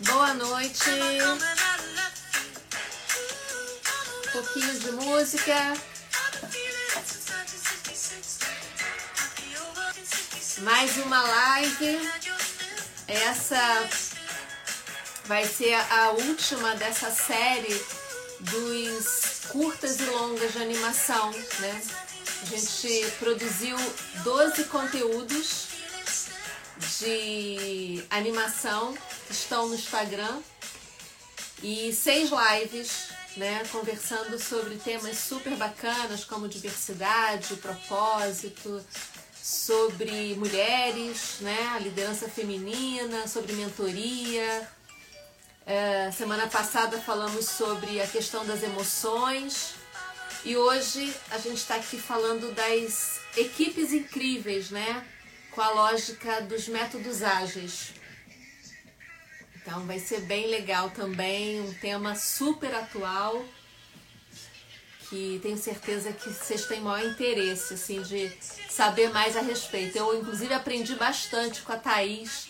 Boa noite. Um pouquinho de música. Mais uma live. Essa vai ser a última dessa série dos curtas e longas de animação, né? A gente produziu 12 conteúdos de animação estão no Instagram e seis lives, né, conversando sobre temas super bacanas como diversidade, propósito, sobre mulheres, né, liderança feminina, sobre mentoria. É, semana passada falamos sobre a questão das emoções e hoje a gente está aqui falando das equipes incríveis, né? Com a lógica dos métodos ágeis. Então vai ser bem legal também, um tema super atual que tenho certeza que vocês têm maior interesse assim de saber mais a respeito. Eu inclusive aprendi bastante com a Thaís.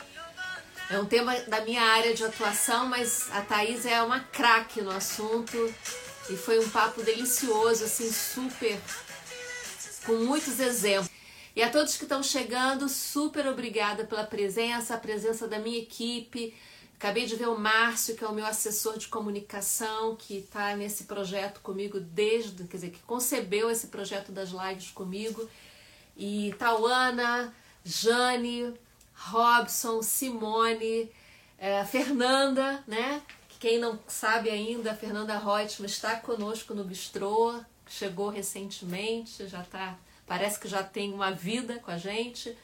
É um tema da minha área de atuação, mas a Thaís é uma craque no assunto e foi um papo delicioso, assim, super com muitos exemplos. E a todos que estão chegando, super obrigada pela presença, a presença da minha equipe, Acabei de ver o Márcio, que é o meu assessor de comunicação, que está nesse projeto comigo desde, quer dizer, que concebeu esse projeto das lives comigo. E Tauana, Jane, Robson, Simone, é, Fernanda, né? Quem não sabe ainda, a Fernanda Reutemann está conosco no Bistrô, chegou recentemente, já tá, parece que já tem uma vida com a gente.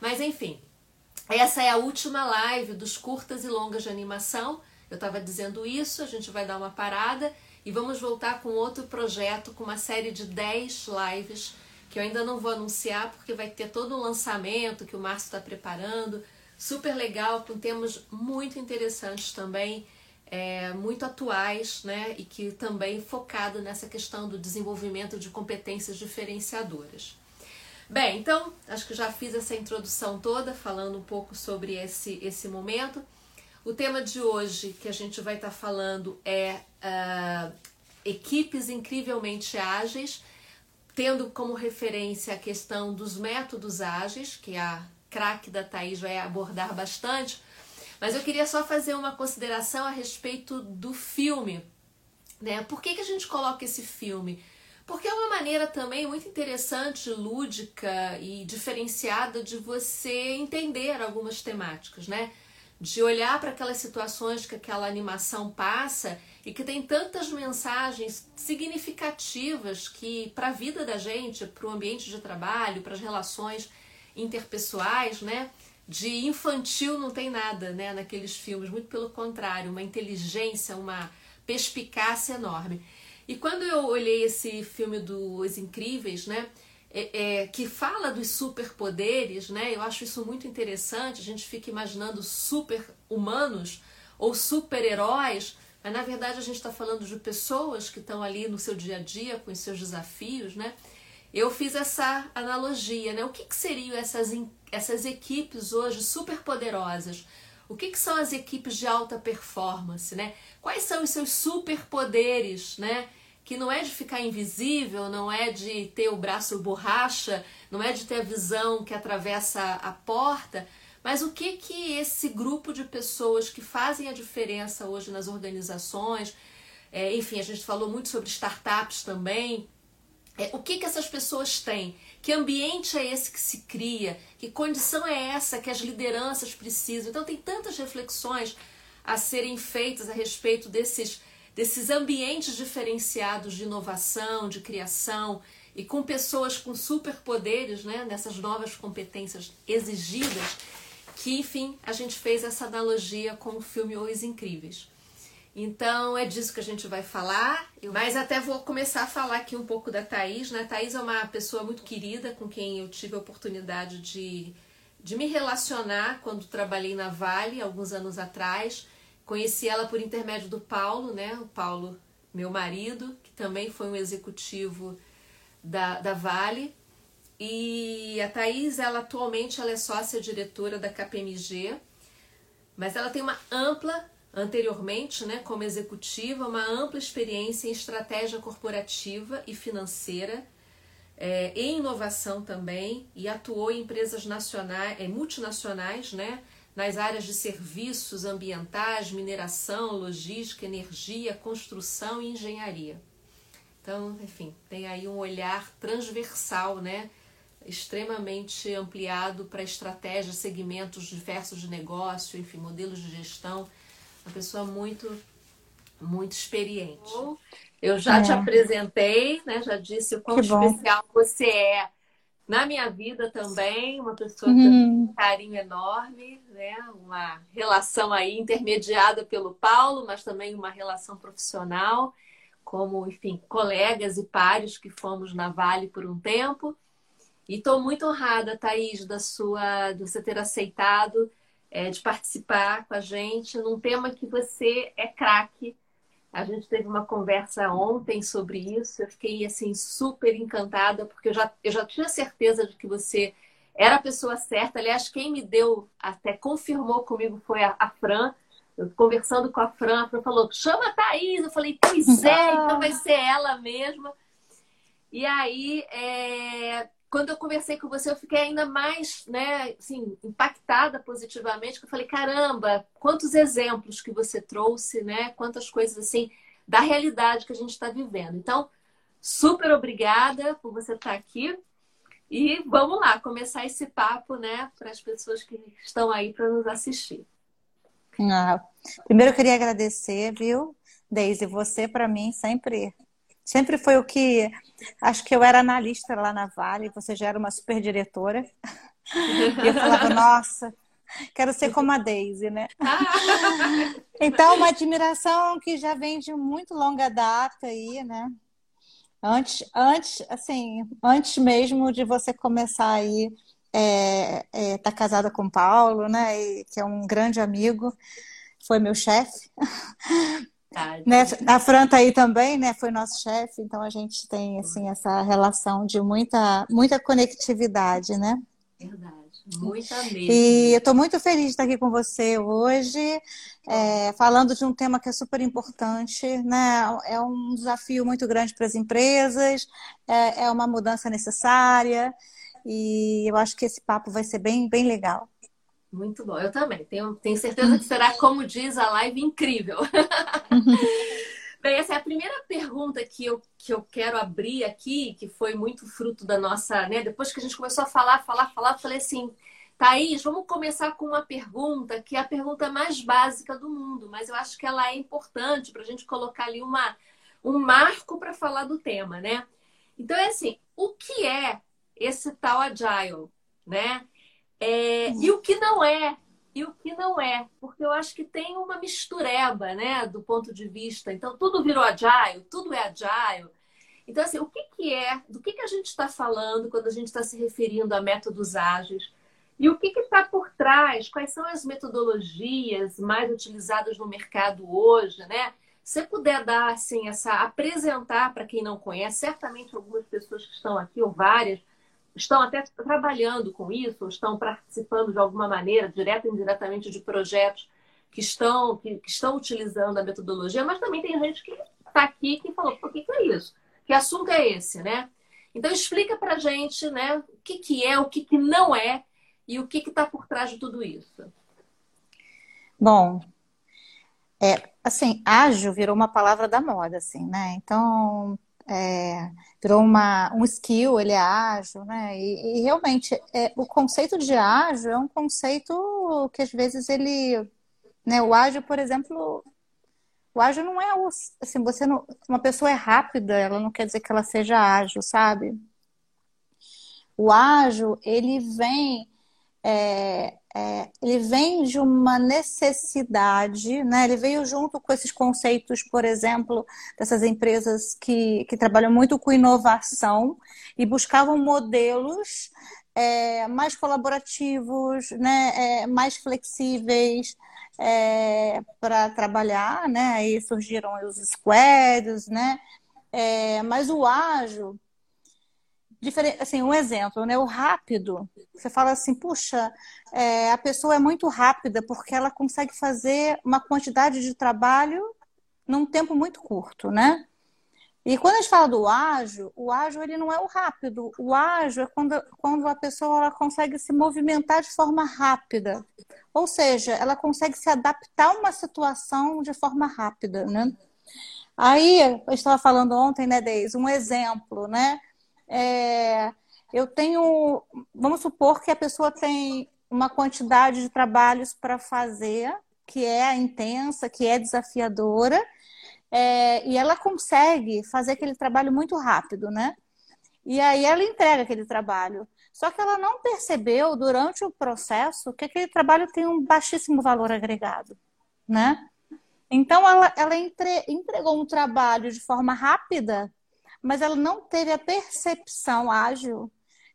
Mas enfim, essa é a última live dos curtas e longas de animação. Eu estava dizendo isso, a gente vai dar uma parada e vamos voltar com outro projeto, com uma série de 10 lives que eu ainda não vou anunciar porque vai ter todo um lançamento que o Márcio está preparando. Super legal, com temas muito interessantes também, é, muito atuais, né? E que também focado nessa questão do desenvolvimento de competências diferenciadoras. Bem, então acho que já fiz essa introdução toda falando um pouco sobre esse, esse momento. O tema de hoje que a gente vai estar tá falando é uh, equipes incrivelmente ágeis, tendo como referência a questão dos métodos ágeis, que a craque da Thaís vai abordar bastante. Mas eu queria só fazer uma consideração a respeito do filme. Né? Por que, que a gente coloca esse filme? Porque é uma maneira também muito interessante, lúdica e diferenciada de você entender algumas temáticas, né? De olhar para aquelas situações que aquela animação passa e que tem tantas mensagens significativas que para a vida da gente, para o ambiente de trabalho, para as relações interpessoais, né? De infantil não tem nada, né? Naqueles filmes, muito pelo contrário, uma inteligência, uma perspicácia enorme. E quando eu olhei esse filme dos Incríveis, né? É, é, que fala dos superpoderes, né? Eu acho isso muito interessante. A gente fica imaginando super-humanos ou super-heróis, mas na verdade a gente está falando de pessoas que estão ali no seu dia a dia com os seus desafios, né? Eu fiz essa analogia, né? O que, que seriam essas, essas equipes hoje superpoderosas? O que, que são as equipes de alta performance, né? Quais são os seus superpoderes, né? Que não é de ficar invisível, não é de ter o braço borracha, não é de ter a visão que atravessa a porta, mas o que que esse grupo de pessoas que fazem a diferença hoje nas organizações, é, enfim, a gente falou muito sobre startups também, é, o que que essas pessoas têm? Que ambiente é esse que se cria? Que condição é essa que as lideranças precisam? Então tem tantas reflexões a serem feitas a respeito desses desses ambientes diferenciados de inovação, de criação e com pessoas com superpoderes, né, nessas novas competências exigidas, que enfim a gente fez essa analogia com o filme Os Incríveis. Então é disso que a gente vai falar, mas até vou começar a falar aqui um pouco da Thaís. Né? A Thaís é uma pessoa muito querida com quem eu tive a oportunidade de, de me relacionar quando trabalhei na Vale, alguns anos atrás. Conheci ela por intermédio do Paulo, né? O Paulo, meu marido, que também foi um executivo da, da Vale. E a Thaís, ela atualmente ela é sócia diretora da KPMG, mas ela tem uma ampla anteriormente, né, como executiva, uma ampla experiência em estratégia corporativa e financeira, é, em inovação também, e atuou em empresas nacionais, é, multinacionais, né, nas áreas de serviços ambientais, mineração, logística, energia, construção e engenharia. Então, enfim, tem aí um olhar transversal, né, extremamente ampliado para estratégias, segmentos diversos de negócio, enfim, modelos de gestão. Uma pessoa muito, muito experiente. Eu já é. te apresentei, né? Já disse o quão especial você é na minha vida também, uma pessoa que uhum. tem um carinho enorme, né? Uma relação aí intermediada pelo Paulo, mas também uma relação profissional, como, enfim, colegas e pares que fomos na Vale por um tempo. E estou muito honrada, Thaís, da sua, de você ter aceitado é, de participar com a gente num tema que você é craque. A gente teve uma conversa ontem sobre isso. Eu fiquei assim super encantada porque eu já, eu já tinha certeza de que você era a pessoa certa. Aliás, quem me deu, até confirmou comigo foi a, a Fran. Eu conversando com a Fran, a Fran falou: chama a Thaís. Eu falei: pois é, então vai ser ela mesma. E aí, é, quando eu conversei com você, eu fiquei ainda mais, né, assim, impactada positivamente, que eu falei, caramba, quantos exemplos que você trouxe, né? Quantas coisas assim da realidade que a gente está vivendo. Então, super obrigada por você estar aqui. E vamos lá, começar esse papo, né, para as pessoas que estão aí para nos assistir. Ah, primeiro eu queria agradecer, viu, Deise, você para mim sempre Sempre foi o que. Acho que eu era analista lá na Vale, você já era uma super diretora. E eu falava, nossa, quero ser como a Daisy, né? Então, uma admiração que já vem de muito longa data aí, né? Antes, antes, assim, antes mesmo de você começar aí, é, é, tá casada com o Paulo, né? E, que é um grande amigo, foi meu chefe. Né? A Fran tá aí também, né? Foi nosso chefe, então a gente tem assim essa relação de muita muita conectividade, né? Verdade, muita mesmo. E eu estou muito feliz de estar aqui com você hoje, é, falando de um tema que é super importante, né? É um desafio muito grande para as empresas, é, é uma mudança necessária e eu acho que esse papo vai ser bem bem legal. Muito bom, eu também. Tenho, tenho certeza que será, como diz a live, incrível. Bem, essa é a primeira pergunta que eu, que eu quero abrir aqui, que foi muito fruto da nossa, né? Depois que a gente começou a falar, falar, falar, eu falei assim, Thaís, vamos começar com uma pergunta que é a pergunta mais básica do mundo, mas eu acho que ela é importante para a gente colocar ali uma, um marco para falar do tema, né? Então é assim, o que é esse tal agile, né? É, e o que não é, e o que não é, porque eu acho que tem uma mistureba, né, do ponto de vista. Então, tudo virou agile, tudo é agile. Então, assim, o que, que é, do que, que a gente está falando quando a gente está se referindo a métodos ágeis? E o que está por trás? Quais são as metodologias mais utilizadas no mercado hoje, né? Se puder dar, assim, essa, apresentar para quem não conhece, certamente algumas pessoas que estão aqui, ou várias, estão até trabalhando com isso, estão participando de alguma maneira, direta ou indiretamente, de projetos que estão, que, que estão utilizando a metodologia, mas também tem gente que está aqui que falou, por que, que é isso? Que assunto é esse, né? Então explica para gente, né, o que, que é, o que, que não é e o que está por trás de tudo isso. Bom, é, assim, ágil virou uma palavra da moda, assim, né? Então, é, virou uma, um skill, ele é ágil, né? E, e, realmente, é, o conceito de ágil é um conceito que às vezes ele. Né, o ágil, por exemplo, o ágil não é o, assim, você não, uma pessoa é rápida, ela não quer dizer que ela seja ágil, sabe? O ágil, ele vem é, é, ele vem de uma necessidade, né? Ele veio junto com esses conceitos, por exemplo, dessas empresas que, que trabalham muito com inovação e buscavam modelos é, mais colaborativos, né? É, mais flexíveis é, para trabalhar, né? Aí surgiram os squads, né? É, mas o ágil diferente, assim, um exemplo, né? O rápido. Você fala assim, puxa, é, a pessoa é muito rápida porque ela consegue fazer uma quantidade de trabalho num tempo muito curto, né? E quando a gente fala do ágil, o ágil ele não é o rápido. O ágil é quando, quando a pessoa ela consegue se movimentar de forma rápida. Ou seja, ela consegue se adaptar a uma situação de forma rápida, né? Aí, eu estava falando ontem, né, Deise, um exemplo, né? É, eu tenho, vamos supor que a pessoa tem uma quantidade de trabalhos para fazer, que é intensa, que é desafiadora, é, e ela consegue fazer aquele trabalho muito rápido, né? E aí ela entrega aquele trabalho. Só que ela não percebeu durante o processo que aquele trabalho tem um baixíssimo valor agregado, né? Então ela, ela entre, entregou um trabalho de forma rápida, mas ela não teve a percepção ágil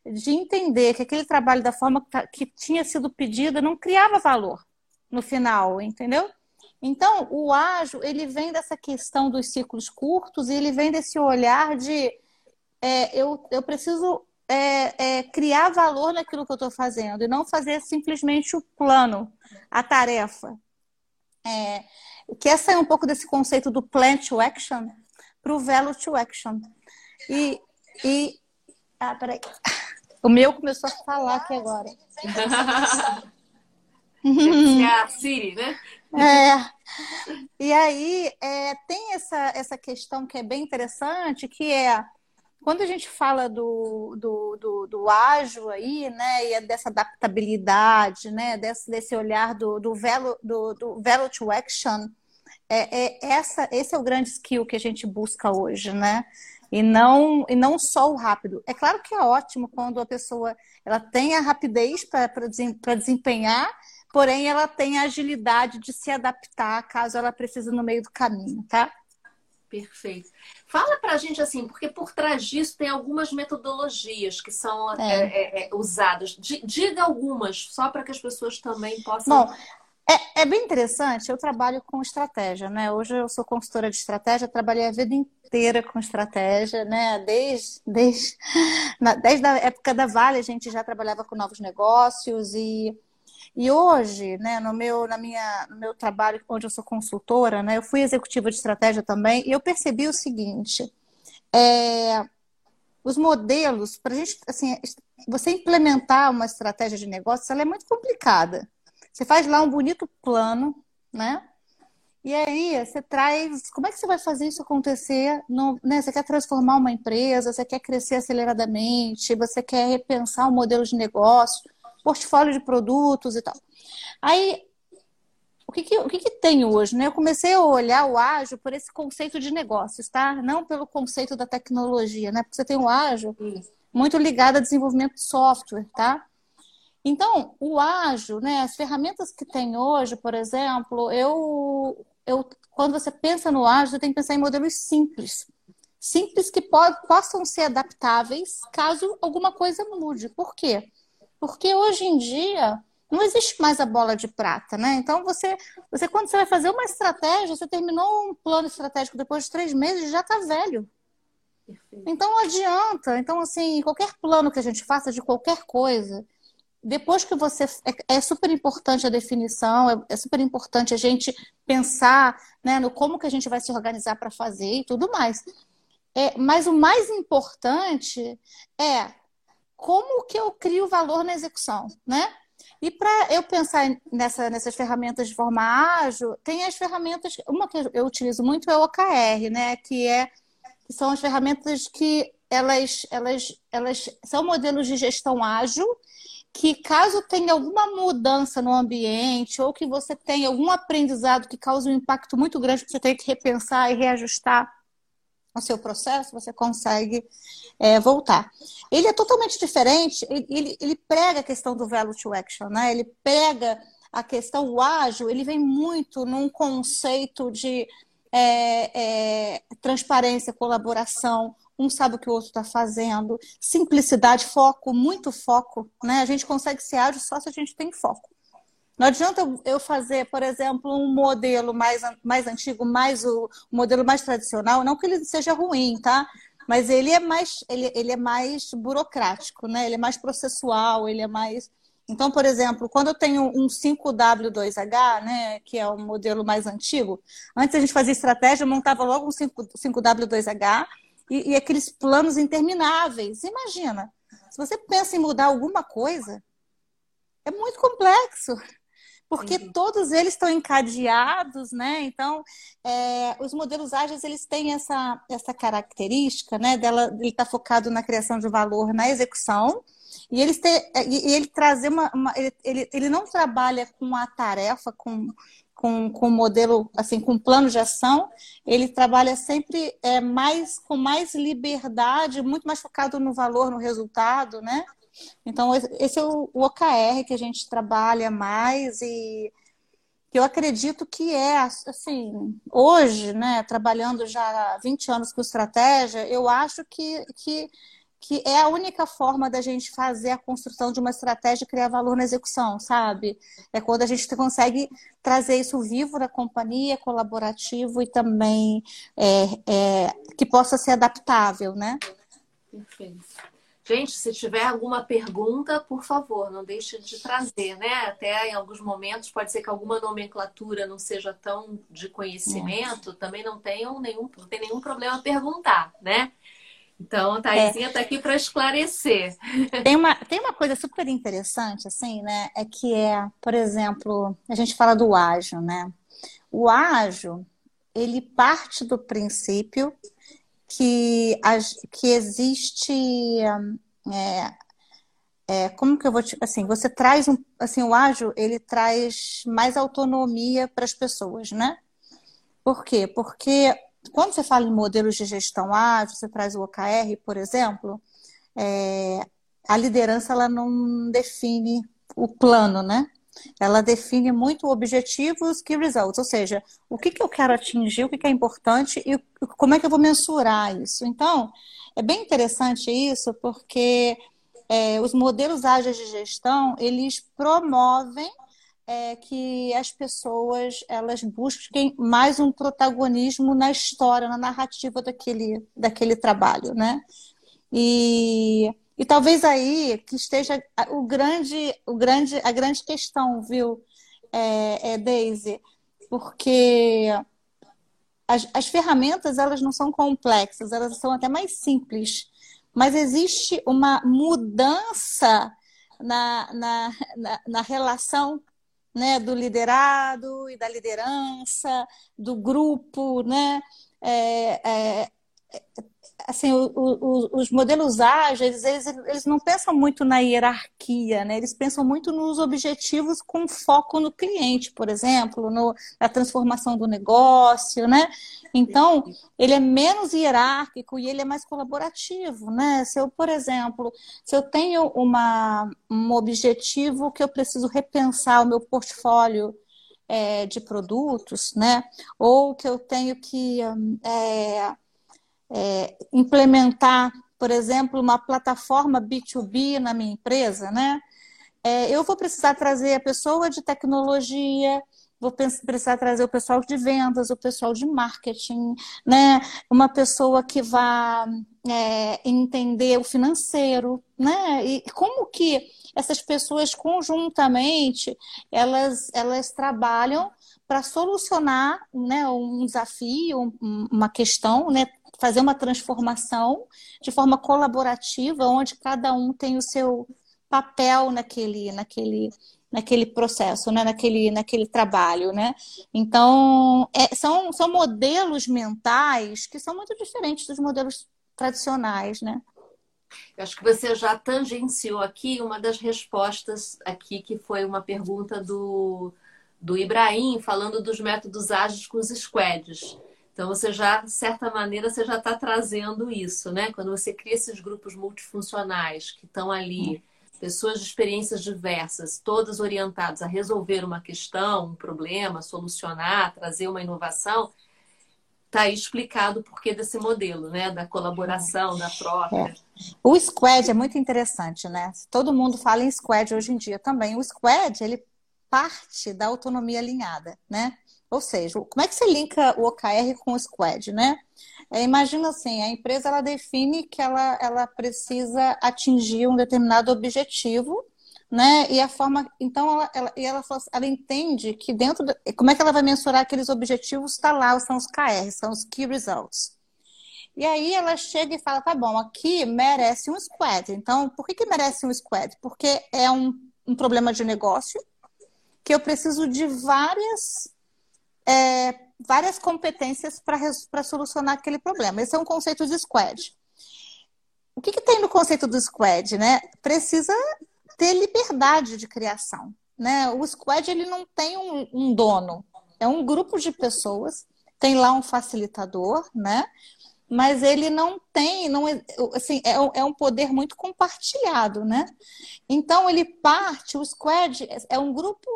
de entender que aquele trabalho da forma que, tá, tinha sido pedido não criava valor no final, entendeu? Então, o ágil, ele vem dessa questão dos ciclos curtos e ele vem desse olhar de é, eu, eu preciso é, é, criar valor naquilo que eu estou fazendo e não fazer simplesmente o plano, a tarefa. É, que essa é um pouco desse conceito do plan to action para o value to action. E, e. Ah, peraí. O meu começou a falar aqui agora. é a Siri, né? É. E aí é, tem essa, essa questão que é bem interessante, que é quando a gente fala do, do, do, do ágil aí, né, e é dessa adaptabilidade, né, desse, desse olhar do, do, velo, do, do velo to action, é, é, essa, esse é o grande skill que a gente busca hoje, né? E não, e não só o rápido. É claro que é ótimo quando a pessoa ela tem a rapidez para desempenhar, porém ela tem a agilidade de se adaptar caso ela precise no meio do caminho, tá? Perfeito. Fala pra gente assim, porque por trás disso tem algumas metodologias que são é. É, é, é usadas. Diga algumas, só para que as pessoas também possam. Bom, é, é, bem interessante. Eu trabalho com estratégia, né? Hoje eu sou consultora de estratégia, trabalhei a vida inteira com estratégia, né? Desde, desde, desde a época da Vale, a gente já trabalhava com novos negócios e e hoje, né, no meu, na minha, no meu trabalho, onde eu sou consultora, né, eu fui executiva de estratégia também, e eu percebi o seguinte: é, os modelos, para a gente, assim, você implementar uma estratégia de negócio, ela é muito complicada. Você faz lá um bonito plano, né? E aí você traz. Como é que você vai fazer isso acontecer? No, né? Você quer transformar uma empresa, você quer crescer aceleradamente, você quer repensar o um modelo de negócio portfólio de produtos e tal. Aí, o que, que, o que, que tem hoje? Né? Eu comecei a olhar o ágil por esse conceito de negócios, tá? Não pelo conceito da tecnologia, né? Porque você tem o ágil muito ligado a desenvolvimento de software, tá? Então, o ágil, né, as ferramentas que tem hoje, por exemplo, eu, eu quando você pensa no ágil, você tem que pensar em modelos simples. Simples que po possam ser adaptáveis caso alguma coisa mude. Por quê? Porque hoje em dia não existe mais a bola de prata, né? Então você, você quando você vai fazer uma estratégia, você terminou um plano estratégico depois de três meses já está velho. Perfeito. Então não adianta. Então assim, qualquer plano que a gente faça de qualquer coisa, depois que você é, é super importante a definição, é, é, super importante a gente pensar, né, no como que a gente vai se organizar para fazer e tudo mais. É, mas o mais importante é como que eu crio valor na execução, né? E para eu pensar nessa, nessas ferramentas de forma ágil, tem as ferramentas, uma que eu utilizo muito é o OKR, né? Que, é, que são as ferramentas que elas, elas, elas são modelos de gestão ágil que caso tenha alguma mudança no ambiente ou que você tenha algum aprendizado que cause um impacto muito grande que você tem que repensar e reajustar o seu processo, você consegue é, voltar. Ele é totalmente diferente, ele, ele, prega a questão do value to action, né? Ele pega a questão, o ágil, ele vem muito num conceito de é, é, transparência, colaboração, um sabe o que o outro está fazendo, simplicidade, foco, muito foco, né? A gente consegue ser ágil só se a gente tem foco. Não adianta eu fazer, por exemplo, um modelo mais, mais antigo, mais o, o modelo mais tradicional, não que ele seja ruim, tá? mas ele é mais ele, ele é mais burocrático, né? Ele é mais processual, ele é mais então, por exemplo, quando eu tenho um 5W2H, né, que é o modelo mais antigo, antes a gente fazia estratégia, montava logo um 5, 5W2H e, e aqueles planos intermináveis. Imagina, se você pensa em mudar alguma coisa, é muito complexo porque todos eles estão encadeados, né? Então, é, os modelos ágeis eles têm essa, essa característica, né? Dela, ele está focado na criação de valor, na execução, e eles ter, e ele trazer uma, uma ele, ele, ele não trabalha com a tarefa, com com, com modelo, assim, com plano de ação, ele trabalha sempre é, mais com mais liberdade, muito mais focado no valor, no resultado, né? Então, esse é o, OKR que a gente trabalha mais e eu acredito que é, assim, hoje, né, trabalhando já há 20 anos com estratégia, eu acho que, que, que é a única forma da gente fazer a construção de uma estratégia e criar valor na execução, sabe? É quando a gente consegue trazer isso vivo da companhia, colaborativo e também é, é, que possa ser adaptável, né? Perfeito. Gente, se tiver alguma pergunta, por favor, não deixe de trazer, né? Até em alguns momentos pode ser que alguma nomenclatura não seja tão de conhecimento, é. também não tenham nenhum, não tem nenhum problema perguntar, né? Então, a Thaisinha está é. aqui para esclarecer. Tem uma, tem uma coisa super interessante, assim, né? É que é, por exemplo, a gente fala do ágil, né? O ágil, ele parte do princípio que, que existe. É, é, como que eu vou te, assim você traz um assim o ágil ele traz mais autonomia para as pessoas né por quê porque quando você fala em modelos de gestão ágil você traz o OKR por exemplo é, a liderança ela não define o plano né ela define muito objetivos e results, ou seja, o que, que eu quero atingir, o que, que é importante e como é que eu vou mensurar isso. Então, é bem interessante isso, porque é, os modelos ágeis de gestão, eles promovem é, que as pessoas elas busquem mais um protagonismo na história, na narrativa daquele, daquele trabalho, né? E e talvez aí que esteja o grande, o grande, a grande questão, viu, é, é Daisy, porque as, as ferramentas elas não são complexas, elas são até mais simples, mas existe uma mudança na, na, na, na relação né, do liderado e da liderança, do grupo, né? É, é, assim, o, o, os modelos ágeis, eles, eles não pensam muito na hierarquia, né? Eles pensam muito nos objetivos com foco no cliente, por exemplo, no, na transformação do negócio, né? Então, ele é menos hierárquico e ele é mais colaborativo, né? Se eu, por exemplo, se eu tenho uma, um objetivo que eu preciso repensar o meu portfólio é, de produtos, né? Ou que eu tenho que é, é, implementar, por exemplo, uma plataforma B2B na minha empresa, né? É, eu vou precisar trazer a pessoa de tecnologia, vou precisar trazer o pessoal de vendas, o pessoal de marketing, né? Uma pessoa que vá é, entender o financeiro, né? E como que essas pessoas conjuntamente elas, elas trabalham para solucionar né, um desafio, uma questão, né, fazer uma transformação de forma colaborativa, onde cada um tem o seu papel naquele, naquele, naquele processo, né? naquele, naquele trabalho. Né? Então, é, são, são modelos mentais que são muito diferentes dos modelos tradicionais. Né? Eu acho que você já tangenciou aqui uma das respostas aqui, que foi uma pergunta do, do Ibrahim, falando dos métodos ágeis com os squads. Então você já, de certa maneira, você já está trazendo isso, né? Quando você cria esses grupos multifuncionais que estão ali, pessoas de experiências diversas, todas orientadas a resolver uma questão, um problema, solucionar, trazer uma inovação, está aí explicado o porquê desse modelo, né? Da colaboração, da troca. É. O squad é muito interessante, né? Todo mundo fala em squad hoje em dia também. O squad, ele parte da autonomia alinhada, né? Ou seja, como é que você linka o OKR com o Squad, né? É, imagina assim, a empresa ela define que ela, ela precisa atingir um determinado objetivo, né? E a forma, então ela, ela, e ela, ela entende que dentro, de, como é que ela vai mensurar aqueles objetivos? Está lá, são os KR, são os Key Results. E aí ela chega e fala, tá bom, aqui merece um squad. Então, por que, que merece um squad? Porque é um, um problema de negócio que eu preciso de várias é, várias competências para solucionar aquele problema. Esse é um conceito de squad. O que, que tem no conceito do squad? Né? Precisa ter liberdade de criação. Né? O squad ele não tem um, um dono, é um grupo de pessoas, tem lá um facilitador, né? Mas ele não tem, não assim, é, é, um poder muito compartilhado, né? Então ele parte, o squad é um grupo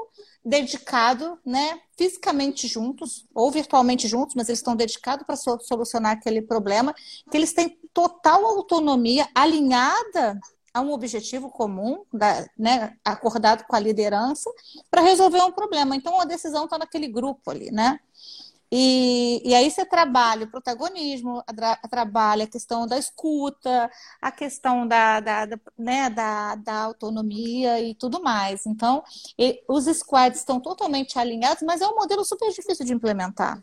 dedicado, né, fisicamente juntos ou virtualmente juntos, mas eles estão dedicados para solucionar aquele problema, que eles têm total autonomia alinhada a um objetivo comum, da, né, acordado com a liderança, para resolver um problema. Então a decisão está naquele grupo ali, né? E, e aí você trabalha o protagonismo, trabalha a questão da escuta, a questão da, da, da, né, da, da autonomia e tudo mais. Então, e, os squads estão totalmente alinhados, mas é um modelo super difícil de implementar.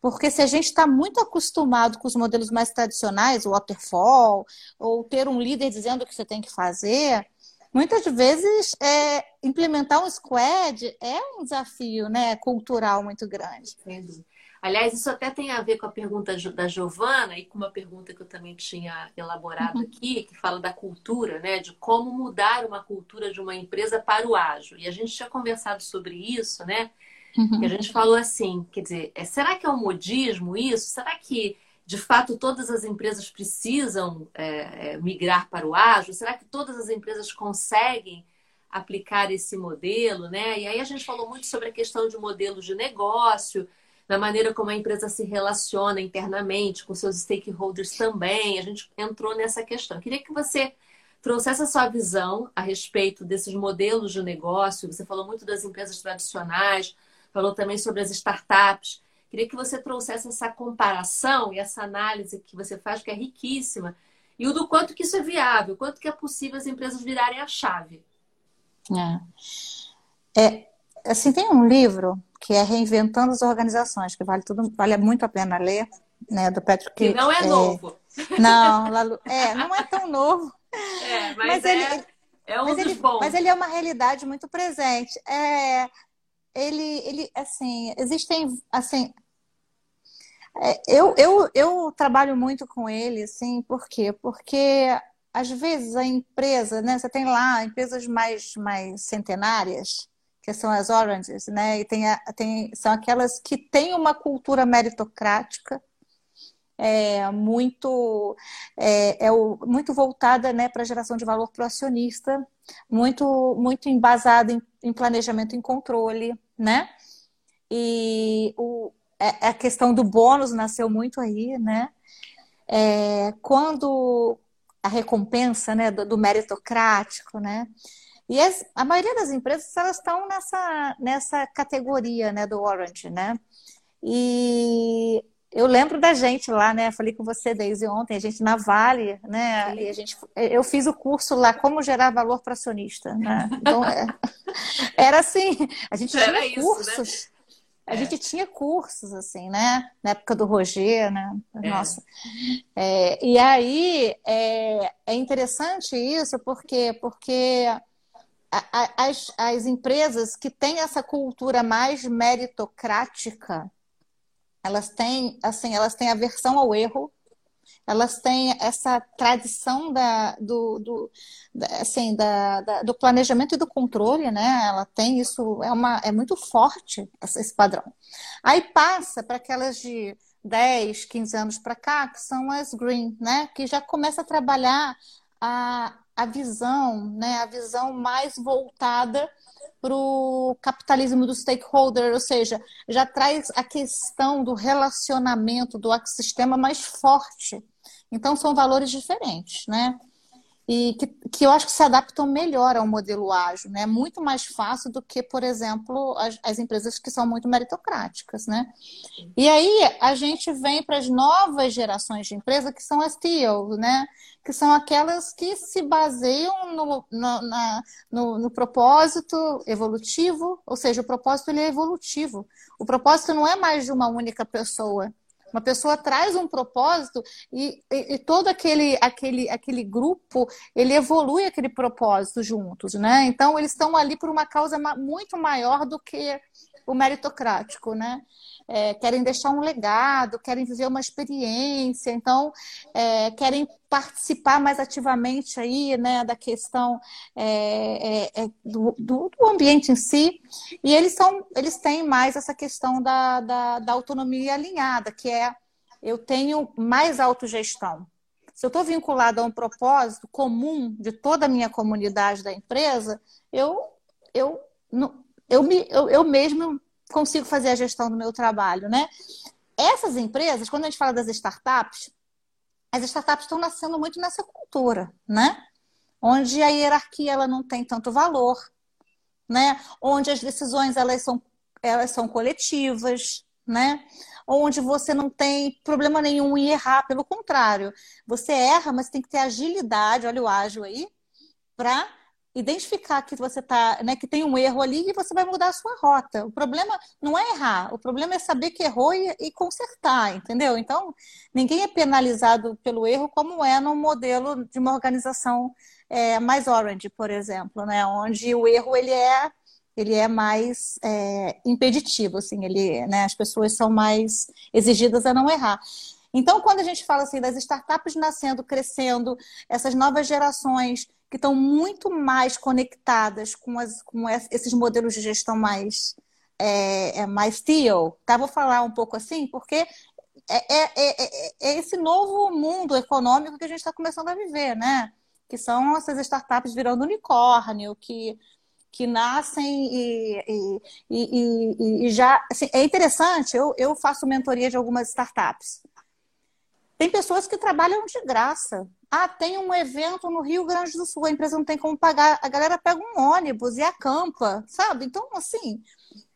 Porque se a gente está muito acostumado com os modelos mais tradicionais, o waterfall, ou ter um líder dizendo o que você tem que fazer, muitas vezes é, implementar um squad é um desafio né, cultural muito grande. Entendi. Aliás, isso até tem a ver com a pergunta da Giovana e com uma pergunta que eu também tinha elaborado uhum. aqui, que fala da cultura, né? De como mudar uma cultura de uma empresa para o ágil. E a gente tinha conversado sobre isso, né? Uhum. E a gente falou assim, quer dizer, é, será que é um modismo isso? Será que de fato todas as empresas precisam é, é, migrar para o ágil? Será que todas as empresas conseguem aplicar esse modelo, né? E aí a gente falou muito sobre a questão de modelos de negócio, na maneira como a empresa se relaciona internamente com seus stakeholders também. A gente entrou nessa questão. Eu queria que você trouxesse a sua visão a respeito desses modelos de negócio. Você falou muito das empresas tradicionais, falou também sobre as startups. Queria que você trouxesse essa comparação e essa análise que você faz, que é riquíssima, e o do quanto que isso é viável, quanto que é possível as empresas virarem a chave. É. é assim, tem um livro que é Reinventando as Organizações, que vale tudo, vale muito a pena ler, né, do Patrick. Que não é, é novo. Não, é, não é tão novo. É, mas, mas é, ele, é um mas dos ele, bons. Mas ele é uma realidade muito presente. É, ele, ele, assim, existem, assim, é, eu, eu, eu trabalho muito com ele, assim, por quê? Porque às vezes a empresa, né, você tem lá empresas mais, mais centenárias, que são as oranges, né? E tem, a, tem são aquelas que têm uma cultura meritocrática é, muito é, é o, muito voltada né, para a geração de valor para o acionista, muito muito embasada em, em, planejamento e controle, né? E o, é, a questão do bônus nasceu muito aí, né? É, quando a recompensa né, do, do meritocrático, né? E as, a maioria das empresas elas estão nessa, nessa categoria né, do Orange, né? E eu lembro da gente lá, né? Falei com você desde ontem, a gente na Vale, né? E a gente, eu fiz o curso lá, como gerar valor para acionista, né? Então, é, era assim, a gente era tinha isso, cursos. Né? A é. gente tinha cursos, assim, né? Na época do Roger, né? É. Nossa. É, e aí, é, é interessante isso, porque, porque as, as empresas que têm essa cultura mais meritocrática, elas têm, assim, elas têm aversão ao erro, elas têm essa tradição da, do, do, assim, da, da, do planejamento e do controle, né? Ela tem isso, é, uma, é muito forte esse padrão. Aí passa para aquelas de 10, 15 anos para cá, que são as green, né? Que já começa a trabalhar a, a visão, né, a visão mais voltada para o capitalismo do stakeholder, ou seja, já traz a questão do relacionamento do ecossistema mais forte. Então, são valores diferentes, né? E que, que eu acho que se adaptam melhor ao modelo ágil, né? Muito mais fácil do que, por exemplo, as, as empresas que são muito meritocráticas, né? E aí a gente vem para as novas gerações de empresa que são as TEAL, né? Que são aquelas que se baseiam no, no, na, no, no propósito evolutivo, ou seja, o propósito ele é evolutivo. O propósito não é mais de uma única pessoa, uma pessoa traz um propósito e, e, e, todo aquele, aquele, aquele grupo, ele evolui aquele propósito juntos, né? Então, eles estão ali por uma causa muito maior do que o meritocrático, né? É, querem deixar um legado, querem viver uma experiência, então é, querem participar mais ativamente aí, né, da questão é, é, é do, do, ambiente em si, e eles são, eles têm mais essa questão da, da, da autonomia alinhada, que é eu tenho mais autogestão. Se eu estou vinculado a um propósito comum de toda a minha comunidade da empresa, eu, eu, eu, me, eu, eu mesmo consigo fazer a gestão do meu trabalho, né? Essas empresas, quando a gente fala das startups, as startups estão nascendo muito nessa cultura, né? Onde a hierarquia ela não tem tanto valor, né? Onde as decisões elas são, elas são coletivas, né? Onde você não tem problema nenhum em errar, pelo contrário, você erra, mas tem que ter agilidade, olha o ágil aí, para identificar que você tá, né, que tem um erro ali e você vai mudar a sua rota. O problema não é errar, o problema é saber que errou e, e consertar, entendeu? Então, ninguém é penalizado pelo erro como é no modelo de uma organização é, mais orange, por exemplo, né, onde o erro ele é ele é mais é, impeditivo, assim, ele, né, as pessoas são mais exigidas a não errar. Então, quando a gente fala assim das startups nascendo, crescendo, essas novas gerações que estão muito mais conectadas com, as, com esses modelos de gestão mais, é, é mais TEAL. Tá? Vou falar um pouco assim, porque é, é, é, é esse novo mundo econômico que a gente está começando a viver, né? Que são essas startups virando unicórnio, que, que nascem e, e, e, e já. Assim, é interessante, eu, eu faço mentoria de algumas startups. Tem pessoas que trabalham de graça. Ah, tem um evento no Rio Grande do Sul, a empresa não tem como pagar, a galera pega um ônibus e acampa, sabe? Então, assim,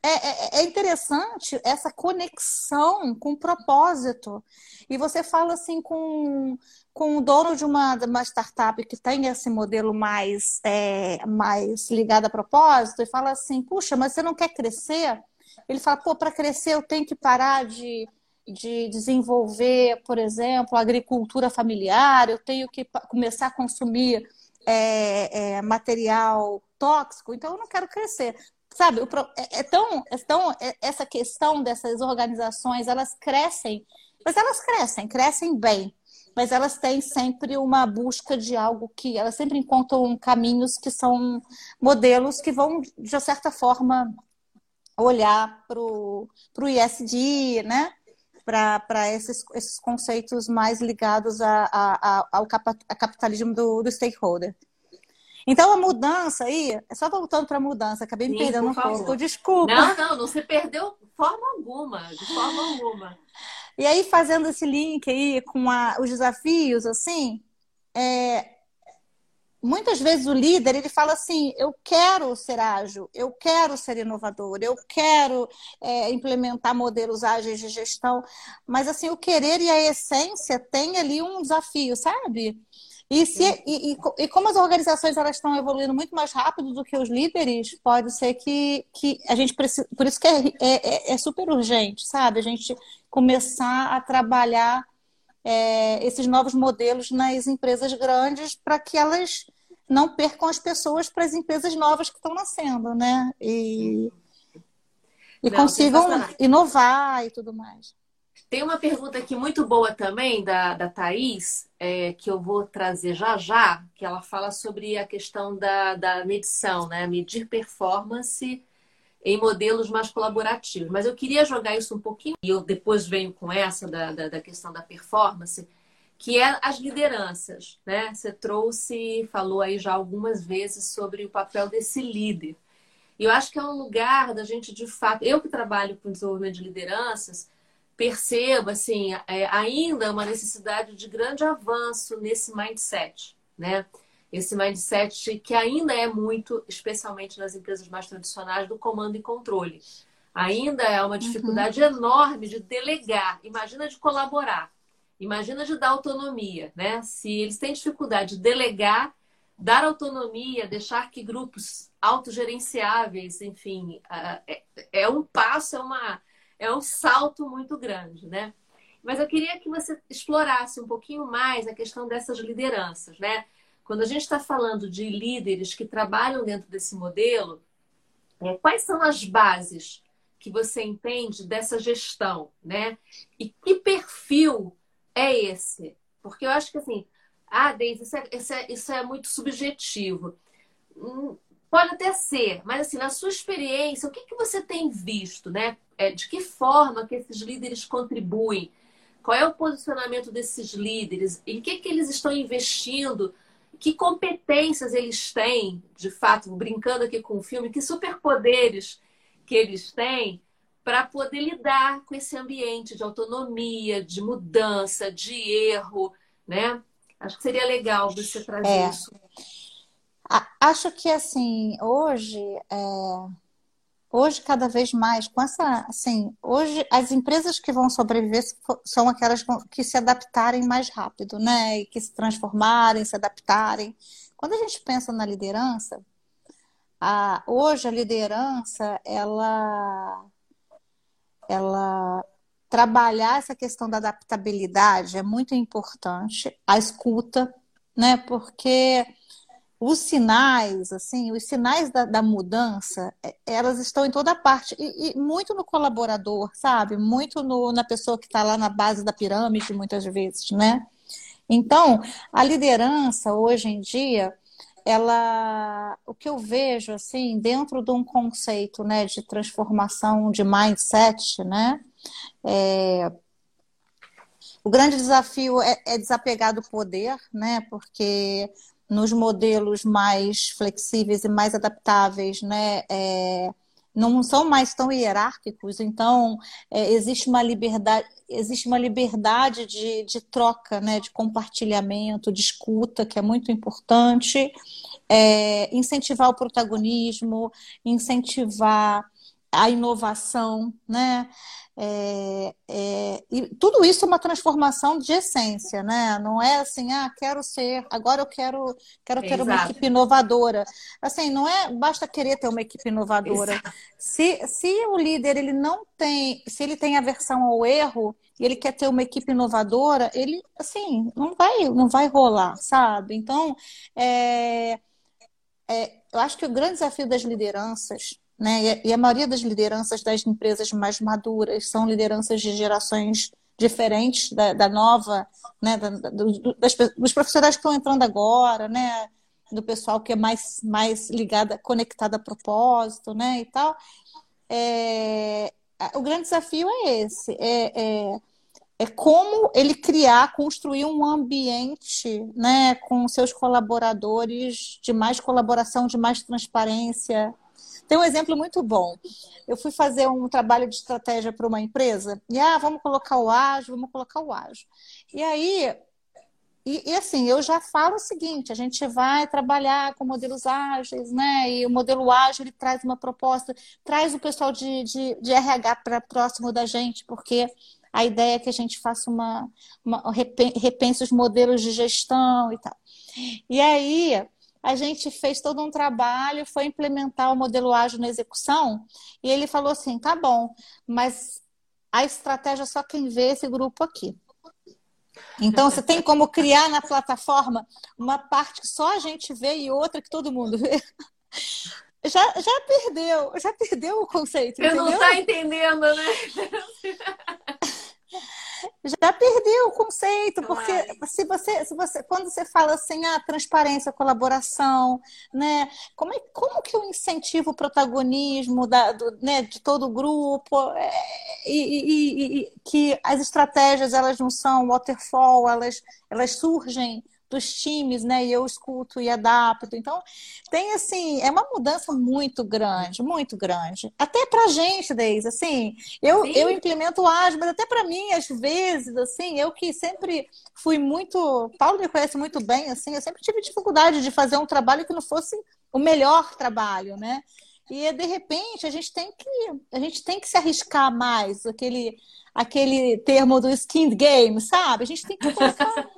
é, é, é interessante essa conexão com o propósito. E você fala assim com, com o dono de uma, uma startup que tem esse modelo mais, é, mais ligado a propósito e fala assim, puxa, mas você não quer crescer? Ele fala, pô, para crescer eu tenho que parar de de desenvolver, por exemplo, agricultura familiar, eu tenho que começar a consumir é, é, material tóxico, então eu não quero crescer. Sabe, é, é, tão, é tão é, essa questão dessas organizações, elas crescem, mas elas crescem, crescem bem, mas elas têm sempre uma busca de algo que elas sempre encontram caminhos que são modelos que vão, de certa forma, olhar para o ISD, né? Para esses, esses conceitos mais ligados a, a, a, ao a capitalismo do, do stakeholder. Então, a mudança aí, é só voltando para a mudança, acabei me perdendo um pouco, desculpa. Não, não, não se perdeu de forma alguma, de forma alguma. E aí, fazendo esse link aí com a, os desafios, assim, é, muitas vezes o líder ele fala assim: eu quero ser ágil, eu quero ser inovador, eu quero é, implementar modelos ágeis de gestão, mas assim o querer e a essência tem ali um desafio, sabe? E, se, e, e, e, como as organizações elas estão evoluindo muito mais rápido do que os líderes, pode ser que, que a gente precisa. Por isso que é, é, é super urgente, sabe? A gente começar a trabalhar é, esses novos modelos nas empresas grandes para que elas não percam as pessoas para as empresas novas que estão nascendo, né? E, e não, consigam inovar e tudo mais. Tem uma pergunta aqui muito boa também da, da Thaís, é, que eu vou trazer já já, que ela fala sobre a questão da, da medição, né? Medir performance em modelos mais colaborativos. Mas eu queria jogar isso um pouquinho, e eu depois venho com essa da, da, da questão da performance, que é as lideranças, né? Você trouxe, falou aí já algumas vezes sobre o papel desse líder. E eu acho que é um lugar da gente, de fato, eu que trabalho com desenvolvimento de lideranças, percebo, assim, é, ainda uma necessidade de grande avanço nesse mindset, né? Esse mindset que ainda é muito, especialmente nas empresas mais tradicionais, do comando e controle. Ainda é uma dificuldade uhum. enorme de delegar, imagina de colaborar, imagina de dar autonomia, né? Se eles têm dificuldade de delegar, dar autonomia, deixar que grupos autogerenciáveis, enfim, é, é um passo, é, uma, é um salto muito grande, né? Mas eu queria que você explorasse um pouquinho mais a questão dessas lideranças, né? Quando a gente está falando de líderes que trabalham dentro desse modelo, é, quais são as bases que você entende dessa gestão, né? E que perfil é esse? Porque eu acho que assim, ah, Deise, isso é, isso, é, isso é muito subjetivo. Hum, pode até ser, mas assim, na sua experiência, o que, que você tem visto, né? É, de que forma que esses líderes contribuem? Qual é o posicionamento desses líderes? Em que, que eles estão investindo que competências eles têm, de fato, brincando aqui com o filme, que superpoderes que eles têm para poder lidar com esse ambiente de autonomia, de mudança, de erro, né? Acho que seria legal você trazer é. isso. Acho que assim, hoje é Hoje, cada vez mais, com essa, assim, hoje as empresas que vão sobreviver são aquelas que se adaptarem mais rápido, né? E que se transformarem, se adaptarem. Quando a gente pensa na liderança, a, hoje a liderança, ela, ela trabalhar essa questão da adaptabilidade é muito importante, a escuta, né? Porque os sinais, assim, os sinais da, da, mudança, é, elas estão em toda parte. E, e muito no colaborador, sabe? Muito no, na pessoa que está lá na base da pirâmide, muitas vezes, né? Então, a liderança, hoje em dia, ela, o que eu vejo, assim, dentro de um conceito, né, de transformação de mindset, né? É, o grande desafio é, é desapegar do poder, né? Porque nos modelos mais flexíveis e mais adaptáveis, né? É, não são mais tão hierárquicos, então é, existe uma liberdade, existe uma liberdade de, de troca, né, de compartilhamento, de escuta, que é muito importante, é, incentivar o protagonismo, incentivar a inovação, né? É, é, e tudo isso é uma transformação de essência, né? Não é assim, ah, quero ser, agora eu quero, quero ter Exato. uma equipe inovadora. Assim, não é basta querer ter uma equipe inovadora. Se, se o líder ele não tem, se ele tem aversão ao erro e ele quer ter uma equipe inovadora, ele assim não vai, não vai rolar, sabe? Então, é, é eu acho que o grande desafio das lideranças né? E a maioria das lideranças das empresas mais maduras são lideranças de gerações diferentes da, da nova, né? Da, do, das, dos profissionais que estão entrando agora, né? do pessoal que é mais, mais ligada, conectada a propósito, né? E tal. É, o grande desafio é esse, é, é, é, como ele criar, construir um ambiente, né, com seus colaboradores de mais colaboração, de mais transparência, tem um exemplo muito bom. Eu fui fazer um trabalho de estratégia para uma empresa e, ah, vamos colocar o ágil, vamos colocar o ágil. E aí, e, e, assim, eu já falo o seguinte: a gente vai trabalhar com modelos ágeis, né? E o modelo ágil ele traz uma proposta, traz o pessoal de, de, de RH para próximo da gente, porque a ideia é que a gente faça uma, uma repense os modelos de gestão e tal. E aí a gente fez todo um trabalho, foi implementar o modelo ágil na execução, e ele falou assim: tá bom, mas a estratégia só quem vê esse grupo aqui. Então, você tem como criar na plataforma uma parte que só a gente vê e outra que todo mundo vê. Já, já perdeu, já perdeu o conceito. Você não está entendendo, né? já perdeu o conceito, porque se você, se você, quando você fala assim, ah, transparência, colaboração, né, como, é, como que eu incentivo o protagonismo da, do, né, de todo o grupo, é, e, e, e, que as estratégias, elas não são waterfall, elas, elas surgem dos times, né? E eu escuto e adapto. Então, tem assim, é uma mudança muito grande, muito grande. Até pra gente, Deise, assim, eu, eu implemento ágil, mas até para mim, às vezes, assim, eu que sempre fui muito. Paulo me conhece muito bem, assim, eu sempre tive dificuldade de fazer um trabalho que não fosse o melhor trabalho, né? E de repente a gente tem que a gente tem que se arriscar mais, aquele aquele termo do skin game, sabe? A gente tem que colocar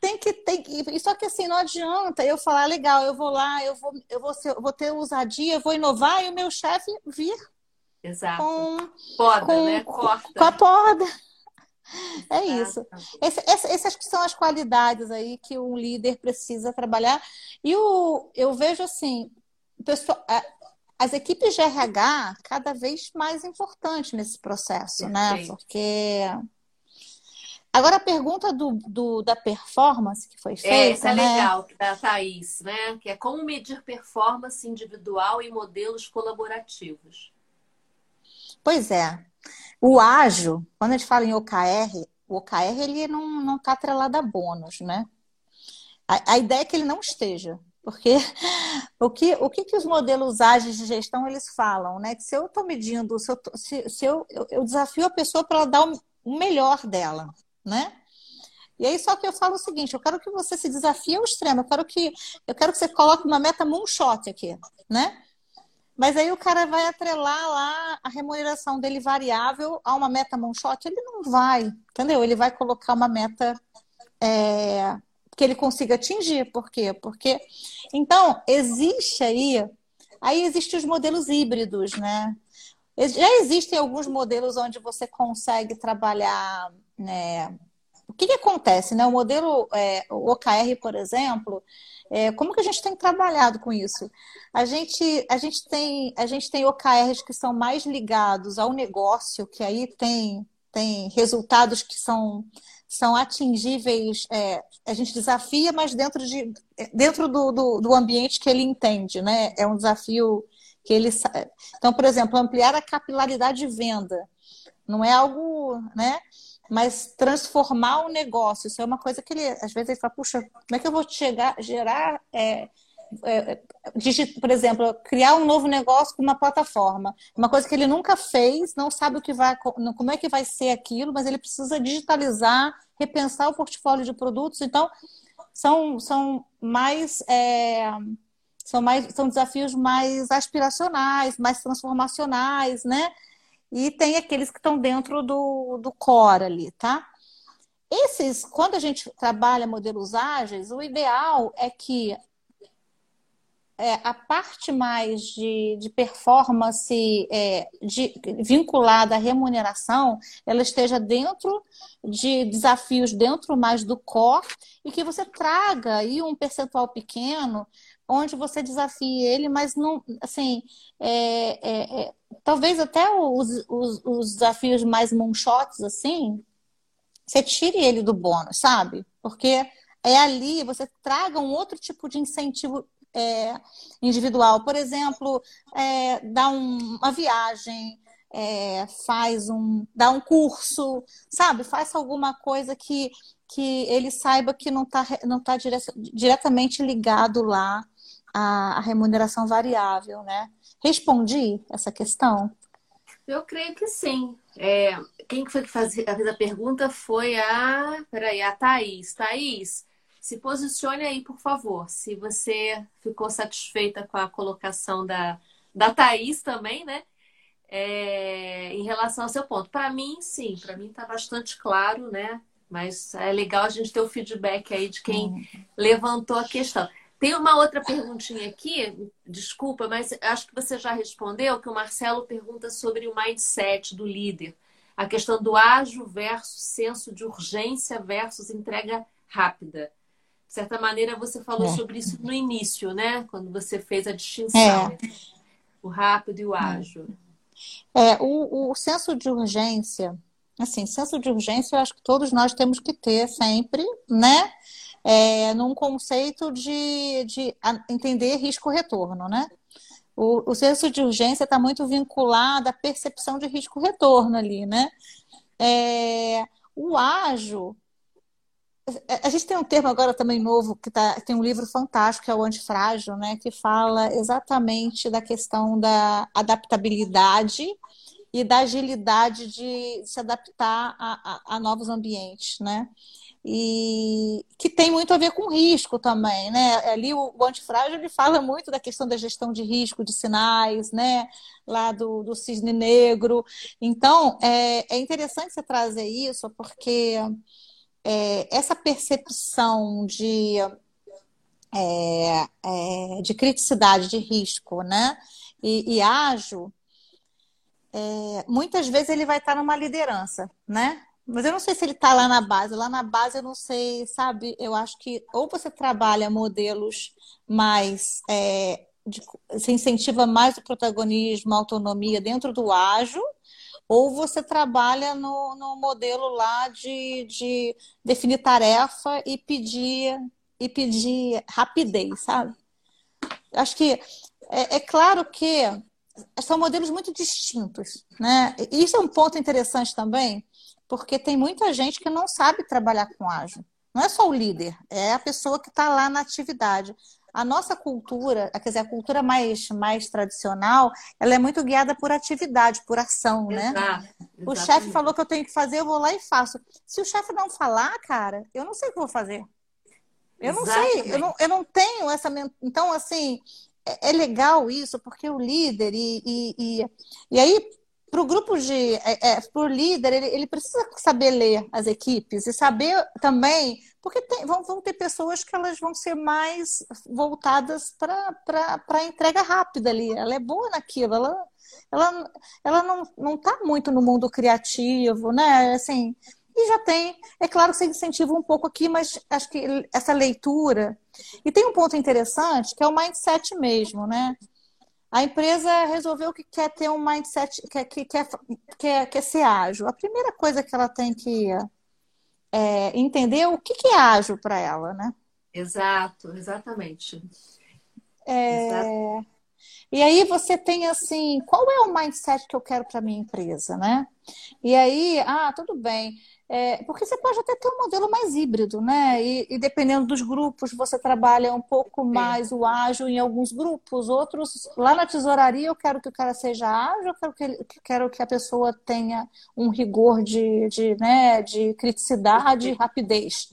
tem que tem que, só que assim não adianta eu falar legal, eu vou lá, eu vou eu vou, ser, vou ter ousadia, eu vou inovar e o meu chefe vir Exato. com poda, com, né? Corta. com a poda. É isso. Esse, esse, essas são as qualidades aí que um líder precisa trabalhar. E o, eu vejo assim, pessoal, as equipes de RH cada vez mais importantes nesse processo, né? Porque Agora a pergunta do, do, da performance que foi feita. É, essa é né? legal, da Thaís, né? Que é como medir performance individual em modelos colaborativos. Pois é. O ágil, quando a gente fala em OKR, o OKR ele não está atrelado a bônus, né? A, a, ideia é que ele não esteja. Porque o que, o que, que os modelos ágeis de gestão eles falam, né? Que se eu estou medindo, se, eu, se, se eu, eu, eu, desafio a pessoa para ela dar o, o melhor dela, né? E aí só que eu falo o seguinte, eu quero que você se desafie ao extremo, eu quero que eu quero que você coloque uma meta moonshot aqui, né? Mas aí o cara vai atrelar lá a remuneração dele variável a uma meta moonshot, ele não vai, entendeu? Ele vai colocar uma meta é, que ele consiga atingir. Por quê? Porque então existe aí, aí existem os modelos híbridos, né? Já existem alguns modelos onde você consegue trabalhar, né? O que, que acontece, né? O modelo é, o OKR, por exemplo, é, como que a gente tem trabalhado com isso? A gente, a gente tem, a gente tem OKRs que são mais ligados ao negócio, que aí tem, tem resultados que são são atingíveis, é, a gente desafia, mas dentro, de, dentro do, do, do, ambiente que ele entende, né? É um desafio que ele. Então, por exemplo, ampliar a capilaridade de venda. Não é algo, né? Mas transformar o negócio, isso é uma coisa que ele, às vezes, ele fala, puxa, como é que eu vou chegar, gerar. É, é, por exemplo, criar um novo negócio com uma plataforma. Uma coisa que ele nunca fez, não sabe o que vai, como é que vai ser aquilo, mas ele precisa digitalizar, repensar o portfólio de produtos. Então, são, são mais. É, são, mais, são desafios mais aspiracionais, mais transformacionais, né? E tem aqueles que estão dentro do, do core ali, tá? Esses, quando a gente trabalha modelos ágeis, o ideal é que é, a parte mais de, de performance é, de, vinculada à remuneração, ela esteja dentro de desafios dentro mais do core e que você traga aí um percentual pequeno onde você desafie ele, mas não, assim, é, é, é talvez até os, os, os desafios mais moonshots, assim, você tire ele do bônus, sabe? Porque é ali, você traga um outro tipo de incentivo é, individual. Por exemplo, é, dá um, uma viagem, é, faz um, dá um curso, sabe? Faça alguma coisa que, que ele saiba que não está não tá dire, diretamente ligado lá à, à remuneração variável, né? Respondi essa questão? Eu creio que sim. É, quem foi que fez, a pergunta foi a. Peraí, a Thaís. Thaís, se posicione aí, por favor. Se você ficou satisfeita com a colocação da, da Thaís também, né? É, em relação ao seu ponto. Para mim, sim, para mim está bastante claro, né? Mas é legal a gente ter o feedback aí de quem levantou a questão. Tem uma outra perguntinha aqui, desculpa, mas acho que você já respondeu, que o Marcelo pergunta sobre o mindset do líder. A questão do ágil versus senso de urgência versus entrega rápida. De certa maneira, você falou é. sobre isso no início, né? Quando você fez a distinção é. o rápido e o ágil. É, o, o senso de urgência, assim, senso de urgência eu acho que todos nós temos que ter sempre, né? É, num conceito de, de entender risco-retorno, né? O, o senso de urgência está muito vinculado à percepção de risco-retorno ali, né? É, o ágil, a gente tem um termo agora também novo, que tá, tem um livro fantástico, que é o Antifrágil, né, que fala exatamente da questão da adaptabilidade e da agilidade de se adaptar a, a, a novos ambientes, né? E que tem muito a ver com risco também, né? Ali o, o antifrágil ele fala muito da questão da gestão de risco, de sinais, né? Lá do, do cisne negro. Então, é, é interessante você trazer isso, porque é, essa percepção de, é, é, de criticidade, de risco, né? E, e ágil, é, muitas vezes ele vai estar numa liderança, né? Mas eu não sei se ele está lá na base. Lá na base eu não sei, sabe? Eu acho que ou você trabalha modelos mais. É, de, você incentiva mais o protagonismo, a autonomia dentro do ágil, ou você trabalha no, no modelo lá de, de definir tarefa e pedir, e pedir rapidez, sabe? Acho que é, é claro que são modelos muito distintos, né? Isso é um ponto interessante também, porque tem muita gente que não sabe trabalhar com ágil. Não é só o líder, é a pessoa que está lá na atividade. A nossa cultura, quer dizer, a cultura mais, mais tradicional, ela é muito guiada por atividade, por ação, né? Exato, o chefe falou que eu tenho que fazer, eu vou lá e faço. Se o chefe não falar, cara, eu não sei o que vou fazer. Eu não sei, eu não, eu não tenho essa. Então, assim, é, é legal isso, porque o líder, e, e, e, e aí, para o grupo de. É, é, o líder, ele, ele precisa saber ler as equipes e saber também. Porque tem, vão, vão ter pessoas que elas vão ser mais voltadas para a entrega rápida ali. Ela é boa naquilo, ela, ela, ela não está muito no mundo criativo, né? Assim, e já tem, é claro que você incentiva um pouco aqui, mas acho que essa leitura. E tem um ponto interessante que é o mindset mesmo, né? A empresa resolveu que quer ter um mindset, que quer, quer, quer, ser ágil. A primeira coisa que ela tem que é, entender é o que, que é ágil para ela, né? Exato, exatamente. É... Exato. E aí você tem assim, qual é o mindset que eu quero para minha empresa, né? E aí, ah, tudo bem. É, porque você pode até ter um modelo mais híbrido, né? E, e dependendo dos grupos, você trabalha um pouco mais o ágil em alguns grupos, outros. Lá na tesouraria, eu quero que o cara seja ágil, eu quero que, ele, quero que a pessoa tenha um rigor de, de, né, de criticidade e rapidez.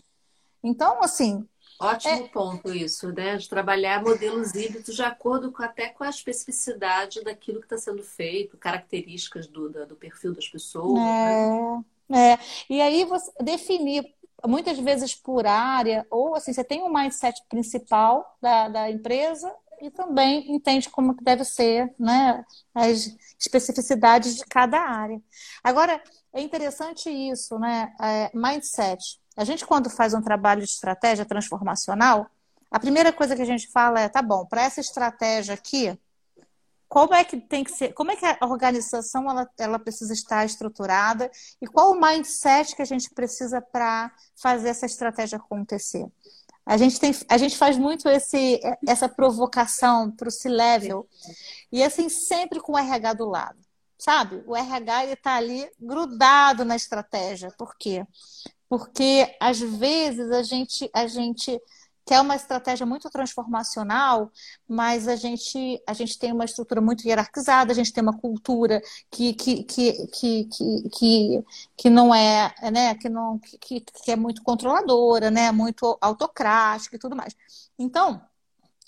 Então, assim. Ótimo é... ponto isso, né? De trabalhar modelos híbridos de acordo com até com a especificidade daquilo que está sendo feito, características do, do perfil das pessoas. É... Né? É, e aí você definir muitas vezes por área, ou assim, você tem um mindset principal da, da empresa e também entende como que deve ser né, as especificidades de cada área. Agora, é interessante isso, né? É, mindset. A gente, quando faz um trabalho de estratégia transformacional, a primeira coisa que a gente fala é, tá bom, para essa estratégia aqui, como é que tem que ser, como é que a organização ela, ela precisa estar estruturada e qual o mindset que a gente precisa para fazer essa estratégia acontecer. A gente, tem, a gente faz muito esse, essa provocação para o C-level e assim sempre com o RH do lado, sabe? O RH está ali grudado na estratégia. Por quê? Porque às vezes a gente, a gente que é uma estratégia muito transformacional, mas a gente, a gente tem uma estrutura muito hierarquizada, a gente tem uma cultura que, que, que, que, que, que não é, né, que, não, que, que é muito controladora, né, muito autocrática e tudo mais. Então,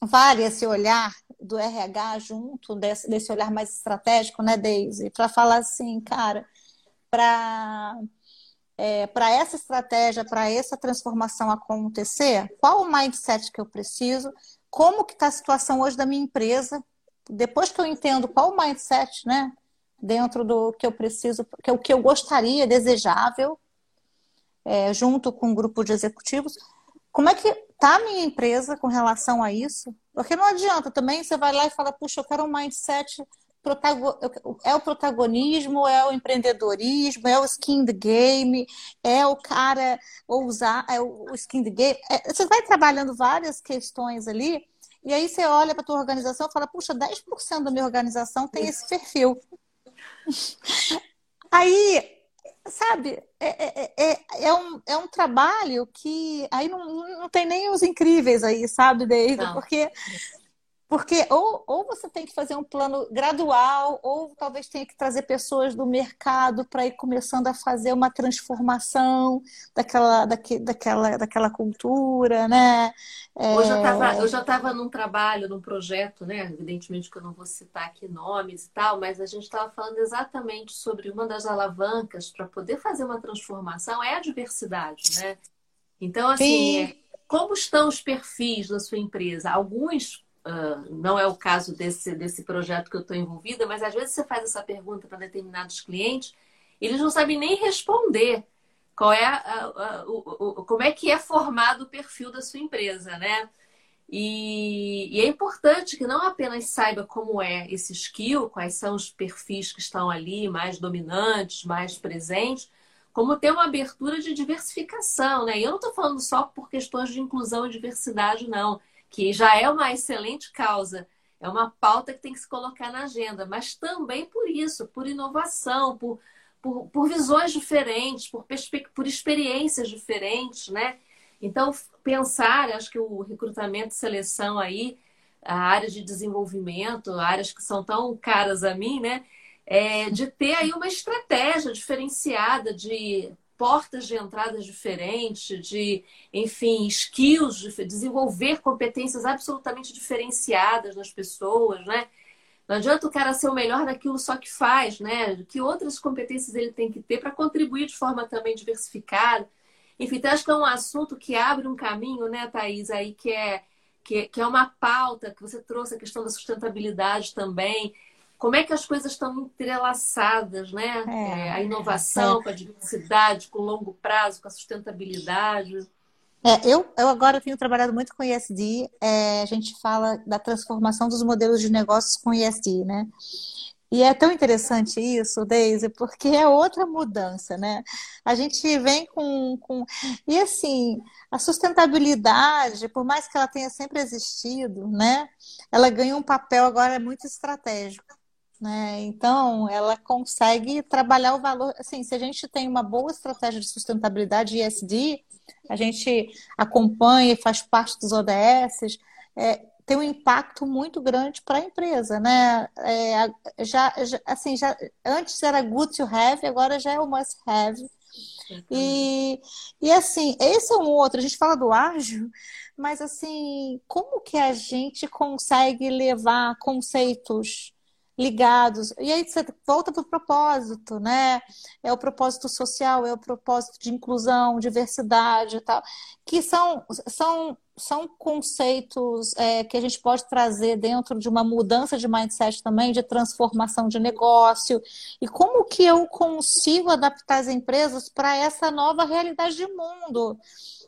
vale esse olhar do RH junto desse, desse olhar mais estratégico, né, Daisy, para falar assim, cara, para é, para essa estratégia, para essa transformação acontecer, qual o mindset que eu preciso, como que está a situação hoje da minha empresa, depois que eu entendo qual o mindset, né, dentro do que eu preciso, que é o que eu gostaria, desejável, é, junto com um grupo de executivos, como é que está a minha empresa com relação a isso? Porque não adianta também, você vai lá e fala, puxa, eu quero um mindset é o protagonismo, é o empreendedorismo, é o skin the game, é o cara ousar, é o skin the game. É, você vai trabalhando várias questões ali, e aí você olha para a tua organização e fala, puxa, 10% da minha organização tem esse perfil. Aí sabe, é, é, é, é, um, é um trabalho que aí não, não tem nem os incríveis aí, sabe, David? Porque porque ou, ou você tem que fazer um plano gradual, ou talvez tenha que trazer pessoas do mercado para ir começando a fazer uma transformação daquela, daque, daquela, daquela cultura, né? É... Eu já estava num trabalho, num projeto, né? Evidentemente que eu não vou citar aqui nomes e tal, mas a gente estava falando exatamente sobre uma das alavancas para poder fazer uma transformação é a diversidade, né? Então, assim, é, como estão os perfis da sua empresa? Alguns Não é o caso desse, desse projeto que eu estou envolvida, mas às vezes você faz essa pergunta para determinados clientes, eles não sabem nem responder qual é a, a, o, o, como é que é formado o perfil da sua empresa, né? E, e, é importante que não apenas saiba como é esse skill, quais são os perfis que estão ali mais dominantes, mais presentes, como ter uma abertura de diversificação, né? E eu não estou falando só por questões de inclusão e diversidade, não que já é uma excelente causa, é uma pauta que tem que se colocar na agenda, mas também por isso, por inovação, por, por, por visões diferentes, por, por experiências diferentes, né? Então, pensar, acho que o recrutamento e seleção aí, a área de desenvolvimento, áreas que são tão caras a mim, né? É, de ter aí uma estratégia diferenciada de portas de entradas diferentes, de, enfim, skills, de desenvolver competências absolutamente diferenciadas nas pessoas, né? Não adianta o cara ser o melhor daquilo só que faz, né? Que outras competências ele tem que ter para contribuir de forma também diversificada. Enfim, então acho que é um assunto que abre um caminho, né, Thaís, aí que é, que, que é uma pauta que você trouxe a questão da sustentabilidade também como é que as coisas estão entrelaçadas, né? É, é, a inovação é. com a diversidade, com o longo prazo, com a sustentabilidade. É, eu, eu agora tenho trabalhado muito com ISD, é, a gente fala da transformação dos modelos de negócios com ISD, né? E é tão interessante isso, Deise, porque é outra mudança, né? A gente vem com, com. E assim, a sustentabilidade, por mais que ela tenha sempre existido, né? Ela ganha um papel agora muito estratégico. Né? Então, ela consegue trabalhar o valor. Assim, se a gente tem uma boa estratégia de sustentabilidade ESG, a gente acompanha e faz parte dos ODS, é, tem um impacto muito grande para a empresa, né? É, já, já, assim, já, antes era good to have, agora já é o must have. E, e assim, esse é um outro, a gente fala do ágil, mas assim, como que a gente consegue levar conceitos ligados. E aí você volta para o propósito, né? É o propósito social, é o propósito de inclusão, diversidade e tal, que são, são, são conceitos é, que a gente pode trazer dentro de uma mudança de mindset também, de transformação de negócio. E como que eu consigo adaptar as empresas para essa nova realidade de mundo?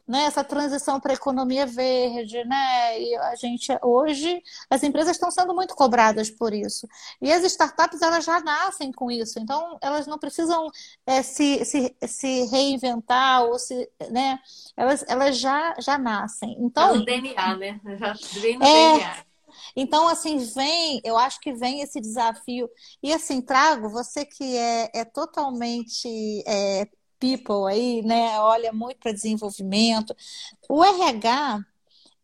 Né, essa transição para a economia verde, né? E a gente hoje as empresas estão sendo muito cobradas por isso. E as startups elas já nascem com isso, então elas não precisam é, se, se, se reinventar ou se, né? Elas, elas já, já nascem. Então, é no DNA, né? Já vem no é, DNA. Então, assim, vem, eu acho que vem esse desafio. E assim, trago você que é, é totalmente é, people aí, né, olha muito para desenvolvimento. O RH,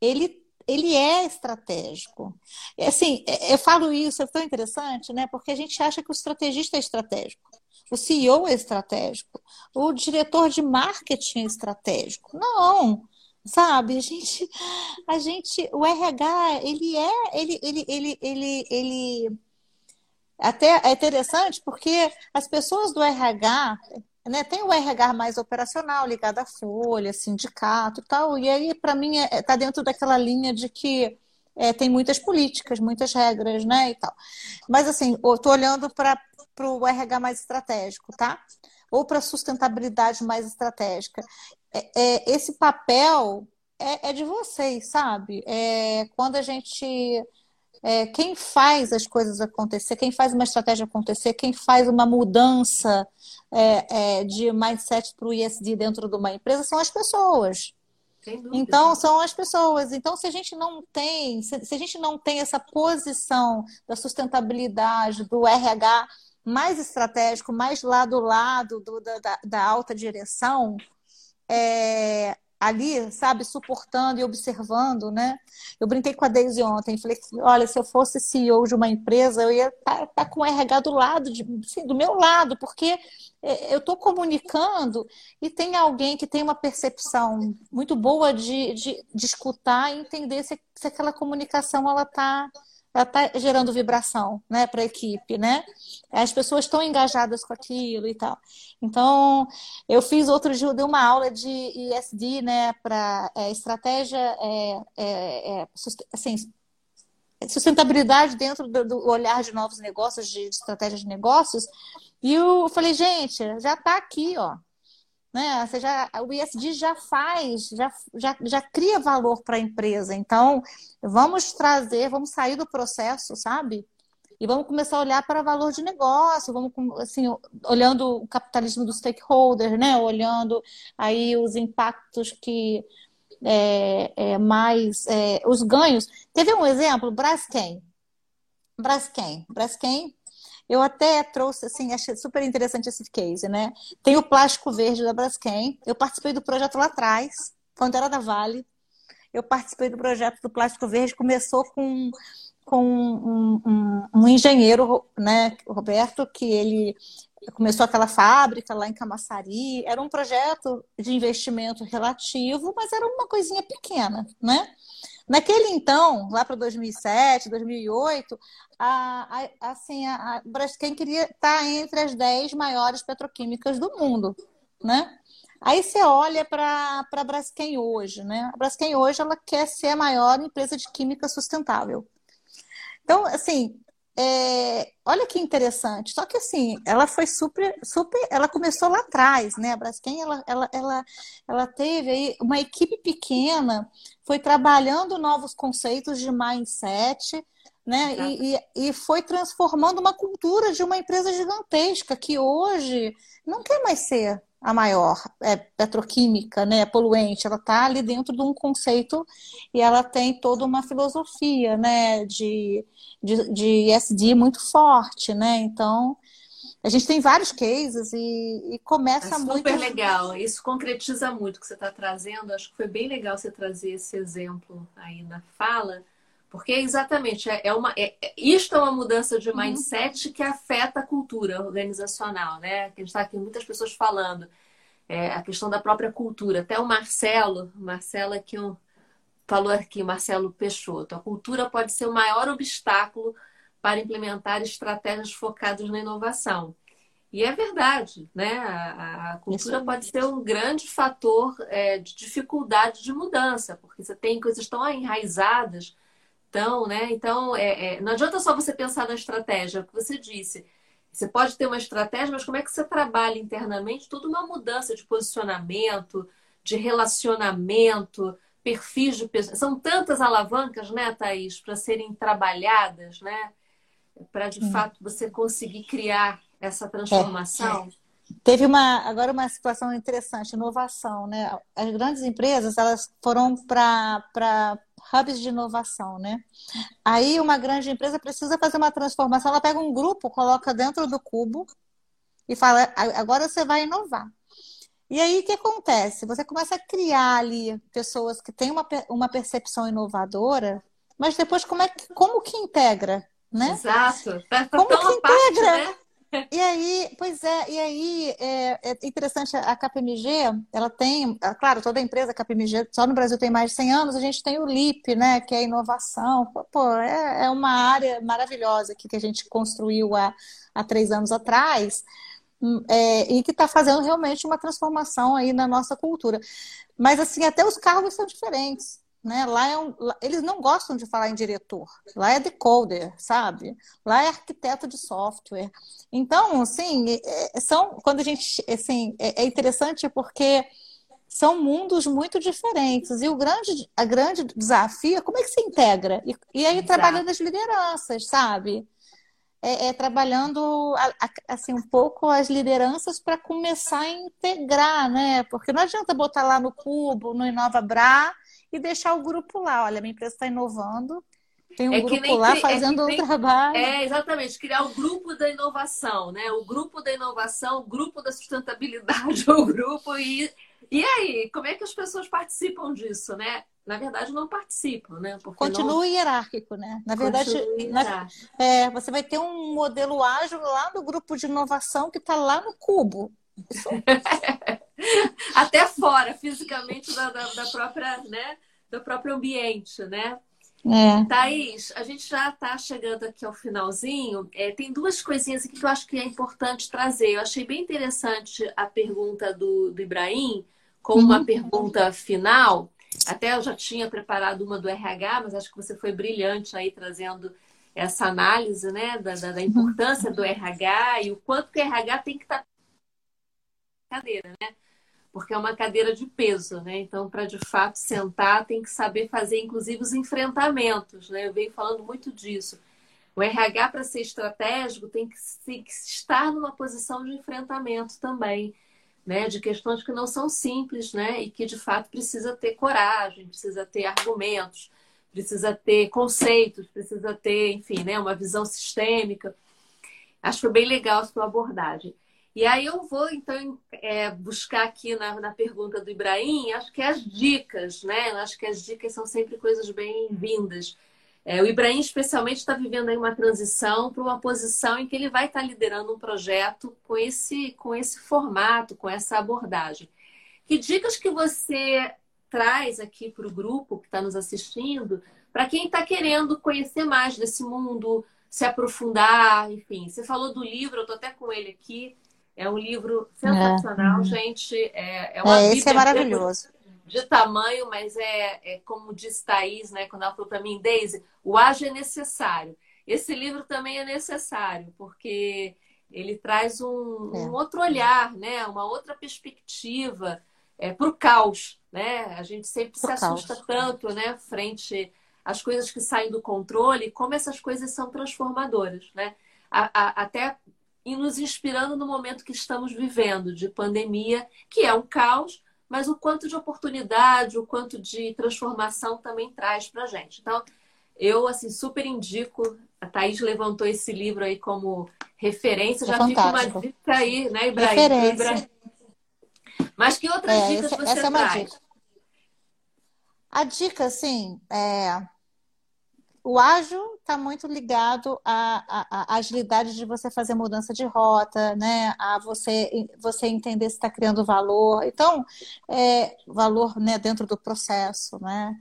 ele ele é estratégico. Assim, é, eu falo isso, é tão interessante, né? Porque a gente acha que o estrategista é estratégico. O CEO é estratégico. O diretor de marketing é estratégico. Não, sabe? A gente, a gente, o RH, ele é, ele, ele, ele, ele, ele até é interessante porque as pessoas do RH né, tem o RH mais operacional, ligado à folha, sindicato e tal, e aí, para mim, está é, tá dentro daquela linha de que é, tem muitas políticas, muitas regras, né, e tal. Mas, assim, eu estou olhando para o RH mais estratégico, tá? Ou para a sustentabilidade mais estratégica. É, é, esse papel é, é, de vocês, sabe? É, quando a gente é, quem faz as coisas acontecer, quem faz uma estratégia acontecer, quem faz uma mudança é, é, de mindset para o ISD dentro de uma empresa são as pessoas. Então, são as pessoas. Então, se a gente não tem, se, se a gente não tem essa posição da sustentabilidade, do RH mais estratégico, mais lá do lado do, da, da, alta direção, é, ali, sabe, suportando e observando, né? Eu brinquei com a Daisy ontem, falei, olha, se eu fosse CEO de uma empresa, eu ia estar tá, tá com o RH do lado, de, assim, do meu lado, porque é, eu estou comunicando e tem alguém que tem uma percepção muito boa de, de, de escutar e entender se, se aquela comunicação ela está ela está gerando vibração, né, para a equipe, né? As pessoas estão engajadas com aquilo e tal. Então, eu fiz outro dia, dei uma aula de ISD, né, para é, estratégia, é, é, é assim, sustentabilidade dentro do, do, olhar de novos negócios, de, de estratégia de negócios. E eu falei, gente, já está aqui, ó né? Você já, o ISD já faz, já, já, já cria valor para a empresa. Então, vamos trazer, vamos sair do processo, sabe? E vamos começar a olhar para valor de negócio, vamos assim, olhando o capitalismo do stakeholder, né? Olhando aí os impactos que é, é, mais é, os ganhos. Teve um exemplo, Braskem. Braskem. Braskem eu até trouxe, assim, achei super interessante esse case, né? Tem o plástico verde da Braskem. Eu participei do projeto lá atrás, quando era da Vale. Eu participei do projeto do plástico verde. Começou com, com um, um, um engenheiro, né, Roberto, que ele começou aquela fábrica lá em Camaçari. Era um projeto de investimento relativo, mas era uma coisinha pequena, né? Naquele então, lá para 2007, 2008, a, a, assim, a, a Braskem queria estar tá entre as 10 maiores petroquímicas do mundo, né? Aí você olha para a Braskem hoje, né? A Braskem hoje ela quer ser a maior empresa de química sustentável. Então, assim, é, olha que interessante. Só que assim, ela foi super, super, ela começou lá atrás, né? A Braskem, ela, ela, ela, ela teve aí uma equipe pequena, foi trabalhando novos conceitos de mindset, né? E, e, e, foi transformando uma cultura de uma empresa gigantesca que hoje não quer mais ser a maior. É, petroquímica, né, poluente, ela está ali dentro de um conceito e ela tem toda uma filosofia, né, de, de, de SD muito forte, né, então a gente tem vários cases e, e começa é super muito... Super legal, isso concretiza muito o que você está trazendo, acho que foi bem legal você trazer esse exemplo aí na fala, porque exatamente é, é uma é, é, isto é uma mudança de uhum. mindset uhum. que afeta a cultura organizacional, né? Que a gente está aqui muitas pessoas falando é, a questão da própria cultura. Até o Marcelo, Marcelo aqui um, falou aqui, Marcelo Peixoto, a cultura pode ser o maior obstáculo para implementar estratégias focadas na inovação. E é verdade, né? A, a cultura pode ser um grande fator é, de dificuldade de mudança, porque você tem coisas tão enraizadas então, né? Então, é, é, não adianta só você pensar na estratégia, é o que você disse. Você pode ter uma estratégia, mas como é que você trabalha internamente? Tudo uma mudança de posicionamento, de relacionamento, perfis de pessoas. São tantas alavancas, né, Thaís, para serem trabalhadas, né? Para de hum. fato você conseguir criar essa transformação. É. Teve uma agora uma situação interessante, inovação, né? As grandes empresas elas foram para hubs de inovação, né? Aí uma grande empresa precisa fazer uma transformação, ela pega um grupo, coloca dentro do cubo e fala: agora você vai inovar. E aí o que acontece? Você começa a criar ali pessoas que têm uma, uma percepção inovadora, mas depois como é que, como que integra, né? Exato. Tá, tá como que integra? Parte, né? E aí, pois é, e aí é, é, interessante, a KPMG, ela tem, é, claro, toda empresa KPMG, só no Brasil tem mais de 100 anos, a gente tem o LIP, né, que é inovação, pô, é, é uma área maravilhosa aqui que a gente construiu há, há três anos atrás, hum, é, e que está fazendo realmente uma transformação aí na nossa cultura. Mas, assim, até os cargos são diferentes. Né? Lá, é um, lá eles não gostam de falar em diretor. Lá é decoder, sabe? Lá é arquiteto de software. Então, assim, são quando a gente, assim, é, é interessante porque são mundos muito diferentes. E o grande, a grande desafio é como é que se integra. E, e aí, Exato. trabalhando as lideranças, sabe? É, é, trabalhando assim um pouco as lideranças para começar a integrar, né? Porque não adianta botar lá no Cubo, no Inova Bra, e deixar o grupo lá. Olha, minha empresa está inovando Tem um é grupo lá fazendo é um trabalho. É, exatamente, criar o grupo da inovação, né? O grupo da inovação, o grupo da sustentabilidade, o grupo e e aí, como é que as pessoas participam disso, né? Na verdade, não participam, né? Porque Continua não... hierárquico, né? Na verdade, na... É, você vai ter um modelo ágil lá no grupo de inovação que está lá no cubo. Isso... Até fora, fisicamente, da, da, da, própria, né? Do próprio ambiente, né? É. Thaís, a gente já está chegando aqui ao finalzinho. É, tem duas coisinhas aqui que eu acho que é importante trazer. Eu achei bem interessante a pergunta do, do Ibrahim, com uma uhum. pergunta final. Até eu já tinha preparado uma do RH, mas acho que você foi brilhante aí trazendo essa análise né, da, da, da importância do RH e o quanto que o RH tem que estar tá cadeira, né? Porque é uma cadeira de peso, né? Então, para de fato sentar, tem que saber fazer, inclusive, os enfrentamentos, né? Eu venho falando muito disso. O RH, para ser estratégico, tem que, tem que estar numa posição de enfrentamento também né, de questões que não são simples, né, e que de fato precisa ter coragem, precisa ter argumentos, precisa ter conceitos, precisa ter, enfim, né, uma visão sistêmica. Acho que foi bem legal a sua abordagem. E aí eu vou, então, é, buscar aqui na, na pergunta do Ibrahim, acho que as dicas, né? Acho que as dicas são sempre coisas bem-vindas. É, o Ibrahim, especialmente, está vivendo aí uma transição para uma posição em que ele vai estar tá liderando um projeto com esse, com esse formato, com essa abordagem. Que dicas que você traz aqui para o grupo que está nos assistindo, para quem está querendo conhecer mais desse mundo, se aprofundar, enfim. Você falou do livro, eu estou até com ele aqui. É um livro sensacional, é. gente. É, é, uma é esse é maravilhoso de tamanho, mas é, é como diz Thaís, né, quando ela falou para mim, Daisy, o ágil é necessário. Esse livro também é necessário, porque ele traz um, é. um outro olhar, né, uma outra perspectiva é, para o caos. Né? A gente sempre Pro se assusta caos. tanto né, frente às coisas que saem do controle, como essas coisas são transformadoras. Né? A, a, até e nos inspirando no momento que estamos vivendo de pandemia, que é um caos, mas o quanto de oportunidade, o quanto de transformação também traz para a gente. Então, eu assim super indico. A Thaís levantou esse livro aí como referência. É Já fica uma dica aí, né, Ibrahim? Referência. Mas que outras é, dicas essa, você essa é traz? Dica. A dica, assim, é o ágil está muito ligado à, à, à, agilidade de você fazer mudança de rota, né? A você, você entender se está criando valor. Então, é, valor né, dentro do processo, né?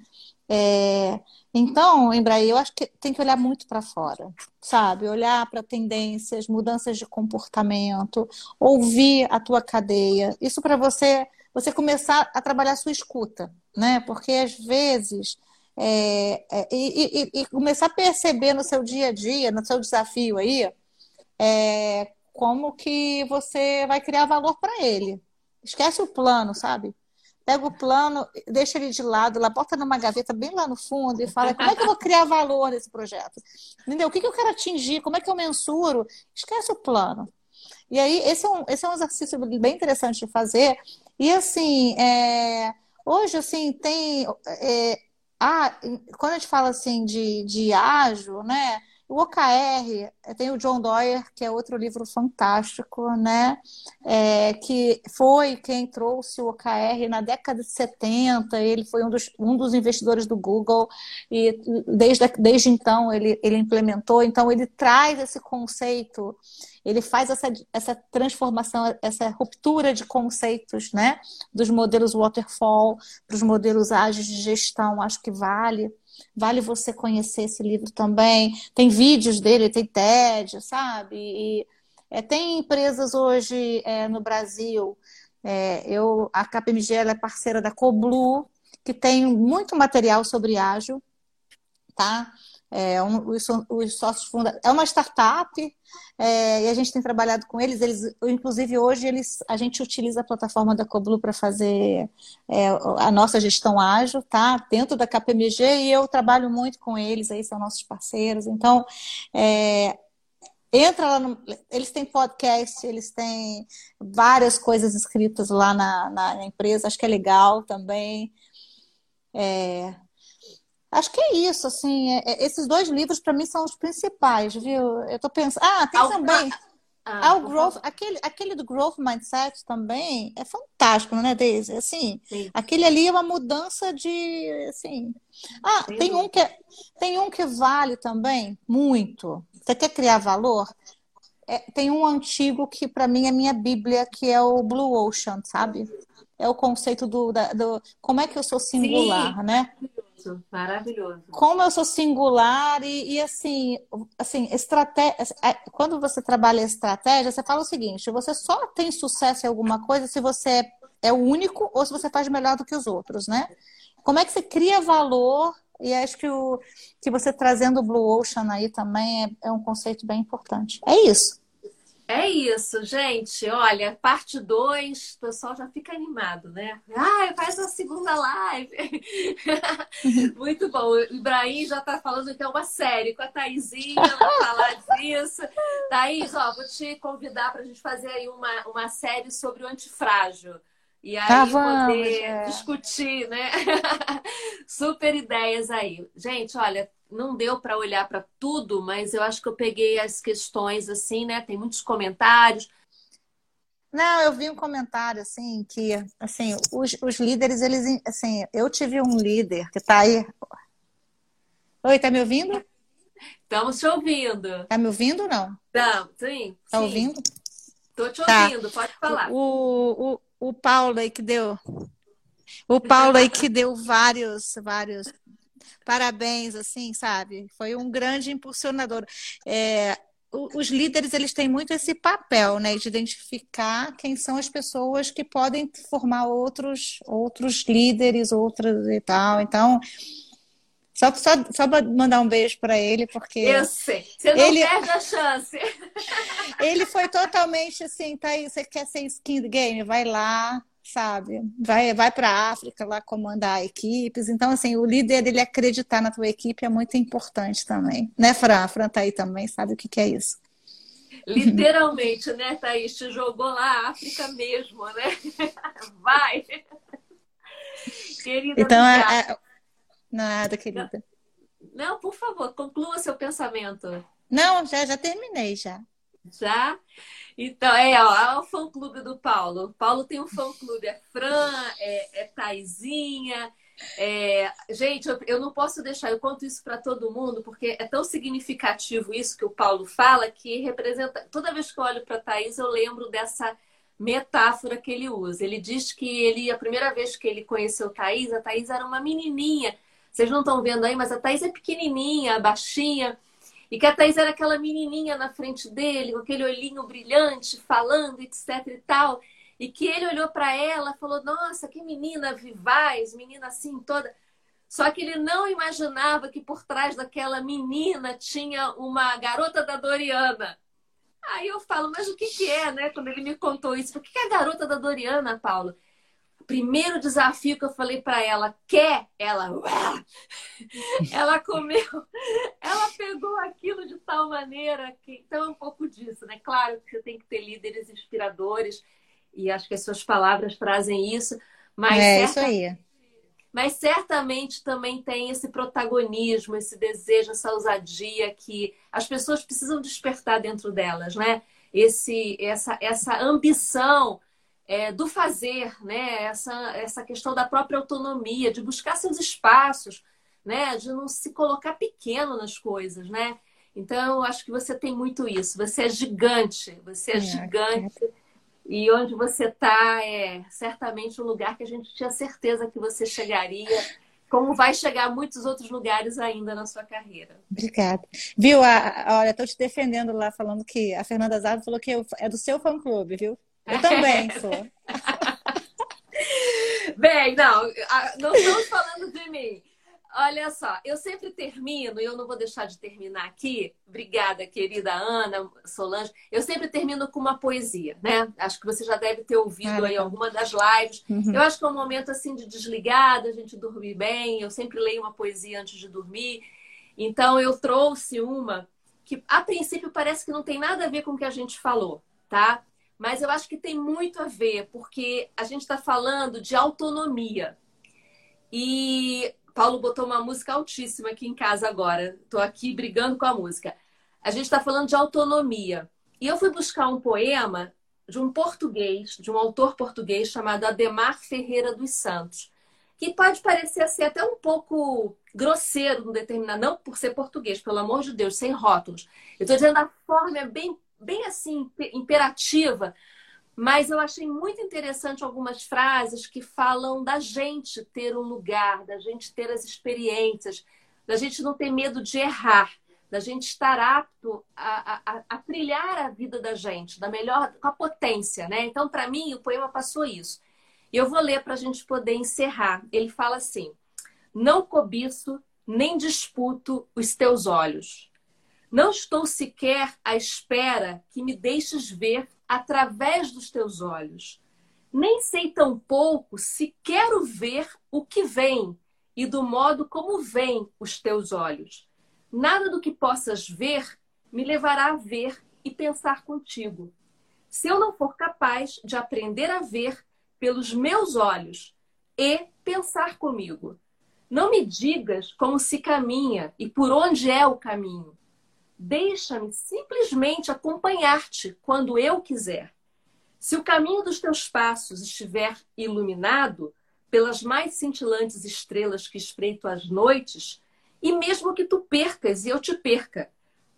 É, então, Embraer, eu acho que tem que olhar muito para fora, sabe? Olhar para tendências, mudanças de comportamento, ouvir a tua cadeia. Isso para você, você começar a trabalhar a sua escuta, né? Porque às vezes é, é, e, e, e, começar a perceber no seu dia a dia, no seu desafio aí, é, como que você vai criar valor para ele. Esquece o plano, sabe? Pega o plano, deixa ele de lado, lá, bota numa gaveta bem lá no fundo e fala como é que eu vou criar valor nesse projeto? Entendeu? O que, que eu quero atingir? Como é que eu mensuro? Esquece o plano. E aí, esse é um, esse é um exercício bem interessante de fazer. E assim, é, hoje, assim, tem. É, ah, quando a gente fala assim de, de ágil, né? O OKR, tem o John Doyer, que é outro livro fantástico, né? É, que foi quem trouxe o OKR na década de 70, ele foi um dos, um dos investidores do Google, e desde, desde então ele, ele implementou, então ele traz esse conceito ele faz essa, essa transformação, essa ruptura de conceitos, né? Dos modelos waterfall para os modelos ágeis de gestão, acho que vale. Vale você conhecer esse livro também. Tem vídeos dele, tem TED, sabe? E, é, tem empresas hoje é, no Brasil. É, eu, a KPMG é parceira da Coblu, que tem muito material sobre ágil, tá? É, um, os, os, sócios funda... é uma startup é, e a gente tem trabalhado com eles. Eles, inclusive hoje eles, a gente utiliza a plataforma da Coblu para fazer é, a nossa gestão ágil, tá? Dentro da KPMG e eu trabalho muito com eles. Aí são nossos parceiros. Então é, entra lá no, eles têm podcast, eles têm várias coisas escritas lá na, na empresa. Acho que é legal também. É, Acho que é isso, assim, é, é, esses dois livros para mim são os principais, viu? Eu tô pensando. Ah, tem também. Ah, ah, o growth, aquele, aquele do growth mindset também é fantástico, né, Daisy? Assim, Sim. aquele ali é uma mudança de, assim. Ah, tem um que é, tem um que vale também muito. Você quer criar valor? É, tem um antigo que para mim é minha bíblia, que é o Blue Ocean, sabe? É o conceito do, da, do como é que eu sou singular, Sim. né? Maravilhoso, maravilhoso. Como eu sou singular e, e assim, assim, estratégia. É, quando você trabalha estratégia, você fala o seguinte: você só tem sucesso em alguma coisa se você é, é o único ou se você faz melhor do que os outros, né? Como é que você cria valor? E acho que, o, que você trazendo o Blue Ocean aí também é, é um conceito bem importante. É isso. É isso, gente. Olha, parte 2, o pessoal já fica animado, né? Ah, faz a segunda live. Muito bom. O Ibrahim já tá falando é uma série com a Thaisinha, vai falar disso. Thaís, ó, vou te convidar para a gente fazer aí uma, uma série sobre o antifrágil. E aí tá, poder é. discutir, né? Super ideias aí. Gente, olha, não deu para olhar para tudo, mas eu acho que eu peguei as questões assim, né? Tem muitos comentários. Não, eu vi um comentário assim que, assim, os, os líderes, eles, assim, eu tive um líder que está aí. Oi, tá me ouvindo? Estamos te ouvindo. Tá me ouvindo ou não? Não, sim. Tá sim. ouvindo? Tô te tá. ouvindo, pode falar. O, o, o Paulo aí que deu. O Paulo aí que deu vários, vários parabéns, assim, sabe? Foi um grande impulsionador. É, os líderes eles têm muito esse papel, né, de identificar quem são as pessoas que podem formar outros outros líderes, outras e tal. Então, só, só, só mandar um beijo para ele, porque. Eu sei. Você não ele, perde a chance. ele foi totalmente assim, tá aí, você quer ser skin game? Vai lá, sabe? Vai, vai para a África lá comandar equipes. Então, assim, o líder ele acreditar na tua equipe é muito importante também. Né, Fran? A Fran tá aí também, sabe o que, que é isso? Literalmente, né, Thaís? Te jogou lá a África mesmo, né? Vai! Querida, então, é, é... nada, querida. Não, por favor, conclua seu pensamento. Não, já, já terminei já. Já? Então, é, ó, é o fã-clube do Paulo. O Paulo tem um fã-clube, é Fran, é, é Taizinha. É... Gente, eu, eu, não posso deixar, eu conto isso para todo mundo, porque é tão significativo isso que o Paulo fala, que representa. Toda vez que eu olho para Thaís, eu lembro dessa metáfora que ele usa. Ele diz que ele, a primeira vez que ele conheceu Thaís, a Thaís era uma menininha. Vocês não estão vendo aí, mas a Thaís é pequenininha, baixinha. E que a Thais era aquela menininha na frente dele, com aquele olhinho brilhante, falando, etc e tal. E que ele olhou para ela falou: Nossa, que menina vivaz, menina assim toda. Só que ele não imaginava que por trás daquela menina tinha uma garota da Doriana. Aí eu falo, mas o que, que é, né? Quando ele me contou isso, o que, que é a garota da Doriana, Paulo? Primeiro desafio que eu falei para ela, quer? Ela, ela comeu, ela pegou aquilo de tal maneira que então é um pouco disso, né? Claro que você tem que ter líderes inspiradores e acho que as suas palavras trazem isso, mas é certa... isso aí. Mas certamente também tem esse protagonismo, esse desejo, essa ousadia que as pessoas precisam despertar dentro delas, né? Esse, essa, essa ambição é, do fazer, né? Essa, essa questão da própria autonomia, de buscar seus espaços, né? De não se colocar pequeno nas coisas, né? Então, eu acho que você tem muito isso. Você é gigante, você é, é gigante. É. E onde você está é certamente um lugar que a gente tinha certeza que você chegaria, como vai chegar muitos outros lugares ainda na sua carreira. Obrigada. Viu? A, olha, estou te defendendo lá, falando que a Fernanda Zado falou que é do seu fã-clube, viu? Eu também sou. Bem, não, não estamos falando de mim. Olha só, eu sempre termino, e eu não vou deixar de terminar aqui. Obrigada, querida Ana, Solange. Eu sempre termino com uma poesia, né? Acho que você já deve ter ouvido ah, aí alguma das lives. Uhum. Eu acho que é um momento assim de desligada, a gente dormir bem. Eu sempre leio uma poesia antes de dormir. Então eu trouxe uma que a princípio parece que não tem nada a ver com o que a gente falou, tá? Mas eu acho que tem muito a ver, porque a gente está falando de autonomia. E Paulo botou uma música altíssima aqui em casa agora. Estou aqui brigando com a música. A gente está falando de autonomia. E eu fui buscar um poema de um português, de um autor português chamado Ademar Ferreira dos Santos, que pode parecer ser até um pouco grosseiro no determinado, não por ser português, pelo amor de Deus, sem rótulos. Eu estou dizendo a forma é bem, bem assim, imperativa, mas eu achei muito interessante algumas frases que falam da gente ter um lugar, da gente ter as experiências, da gente não ter medo de errar, da gente estar apto a, a, a trilhar a vida da gente, da melhor, com a potência, né? Então, para mim, o poema passou isso. E eu vou ler para a gente poder encerrar. Ele fala assim: Não cobiço nem disputo os teus olhos. Não estou sequer à espera que me deixes ver através dos teus olhos. Nem sei tão pouco se quero ver o que vem e do modo como vêm os teus olhos. Nada do que possas ver me levará a ver e pensar contigo. Se eu não for capaz de aprender a ver pelos meus olhos e pensar comigo, não me digas como se caminha e por onde é o caminho. Deixa-me simplesmente acompanhar-te quando eu quiser. Se o caminho dos teus passos estiver iluminado pelas mais cintilantes estrelas que espreito às noites, e mesmo que tu percas e eu te perca,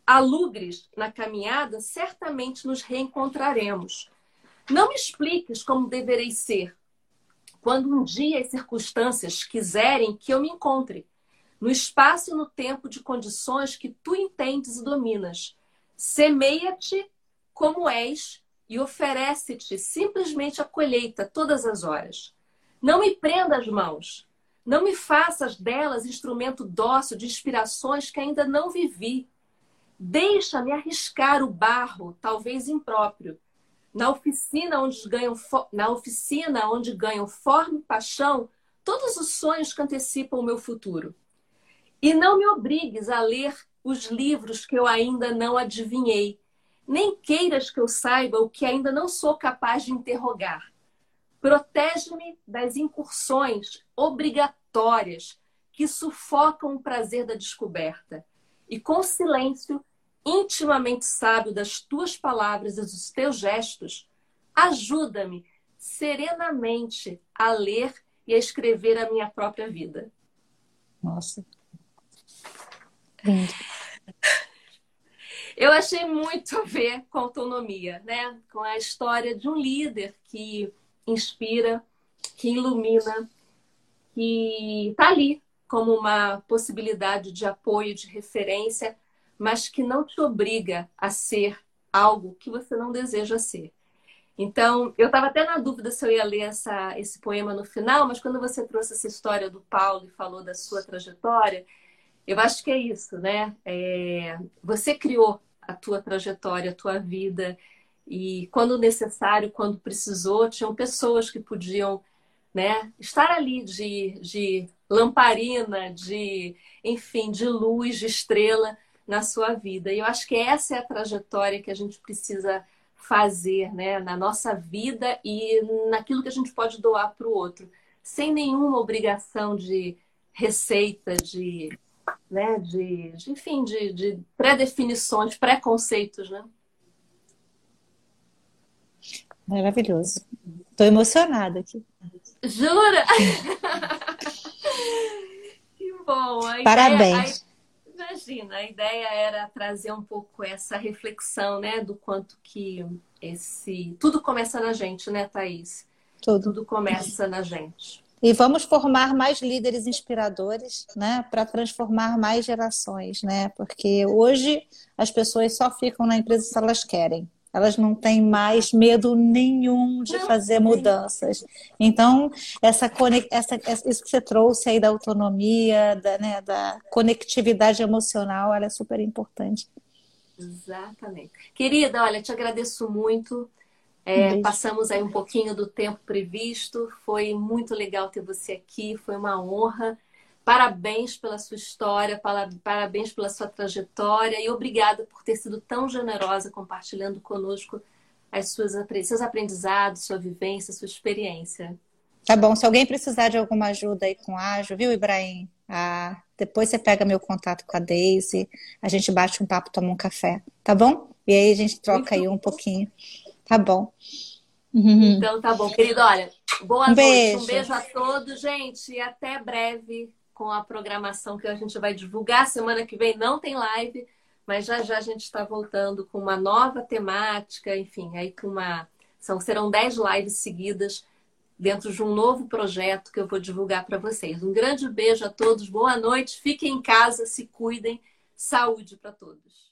alugres na caminhada, certamente nos reencontraremos. Não me expliques como deverei ser, quando um dia as circunstâncias quiserem que eu me encontre no espaço e no tempo de condições que tu entendes e dominas. Semeia-te como és e oferece-te simplesmente a colheita todas as horas. Não me prenda as mãos, não me faças delas instrumento dócil de inspirações que ainda não vivi. Deixa-me arriscar o barro, talvez impróprio. Na oficina onde ganham, na oficina onde ganham forma e paixão todos os sonhos que antecipam o meu futuro. E não me obrigues a ler os livros que eu ainda não adivinhei, nem queiras que eu saiba o que ainda não sou capaz de interrogar. Protege-me das incursões obrigatórias que sufocam o prazer da descoberta. E com silêncio, intimamente sábio das tuas palavras e dos teus gestos, ajuda-me serenamente a ler e a escrever a minha própria vida. Nossa, eu achei muito a ver com autonomia, né? Com a história de um líder que inspira, que ilumina, que está ali como uma possibilidade de apoio, de referência, mas que não te obriga a ser algo que você não deseja ser. Então, eu estava até na dúvida se eu ia ler essa, esse poema no final, mas quando você trouxe essa história do Paulo e falou da sua trajetória, eu acho que é isso, né? É, você criou a tua trajetória, a tua vida, e quando necessário, quando precisou, tinham pessoas que podiam né, estar ali de, de lamparina, de, enfim, de luz, de estrela na sua vida. E eu acho que essa é a trajetória que a gente precisa fazer né, na nossa vida e naquilo que a gente pode doar para o outro, sem nenhuma obrigação de receita, de né, de, de enfim, de, de pré-definições, preconceitos, né? Maravilhoso. Estou emocionada aqui. Jura? que bom. A Parabéns. Ideia, a, imagina, a ideia era trazer um pouco essa reflexão, né, do quanto que esse tudo começa na gente, né, Thaís? Tudo, tudo começa na gente. E vamos formar mais líderes inspiradores, né, para transformar mais gerações, né? Porque hoje as pessoas só ficam na empresa se elas querem. Elas não têm mais medo nenhum de fazer mudanças. Então, essa, essa, isso que você trouxe aí da autonomia, da, né, da conectividade emocional, ela é super importante. Exatamente. Querida, olha, te agradeço muito. É, passamos aí um pouquinho do tempo previsto. Foi muito legal ter você aqui, foi uma honra. Parabéns pela sua história, parabéns pela sua trajetória e obrigada por ter sido tão generosa compartilhando conosco as suas, seus aprendizados, sua vivência, sua experiência. Tá bom. Se alguém precisar de alguma ajuda aí com ágil, viu, Ibrahim? Ah, depois você pega meu contato com a Daisy, a gente bate um papo, toma um café, tá bom? E aí a gente troca aí um pouquinho. Tá bom. Então tá bom, querido. Olha, boa um noite, beijo. um beijo a todos, gente, e até breve com a programação que a gente vai divulgar. Semana que vem não tem live, mas já já a gente está voltando com uma nova temática, enfim, aí com uma. São, serão dez lives seguidas dentro de um novo projeto que eu vou divulgar para vocês. Um grande beijo a todos, boa noite, fiquem em casa, se cuidem, saúde para todos.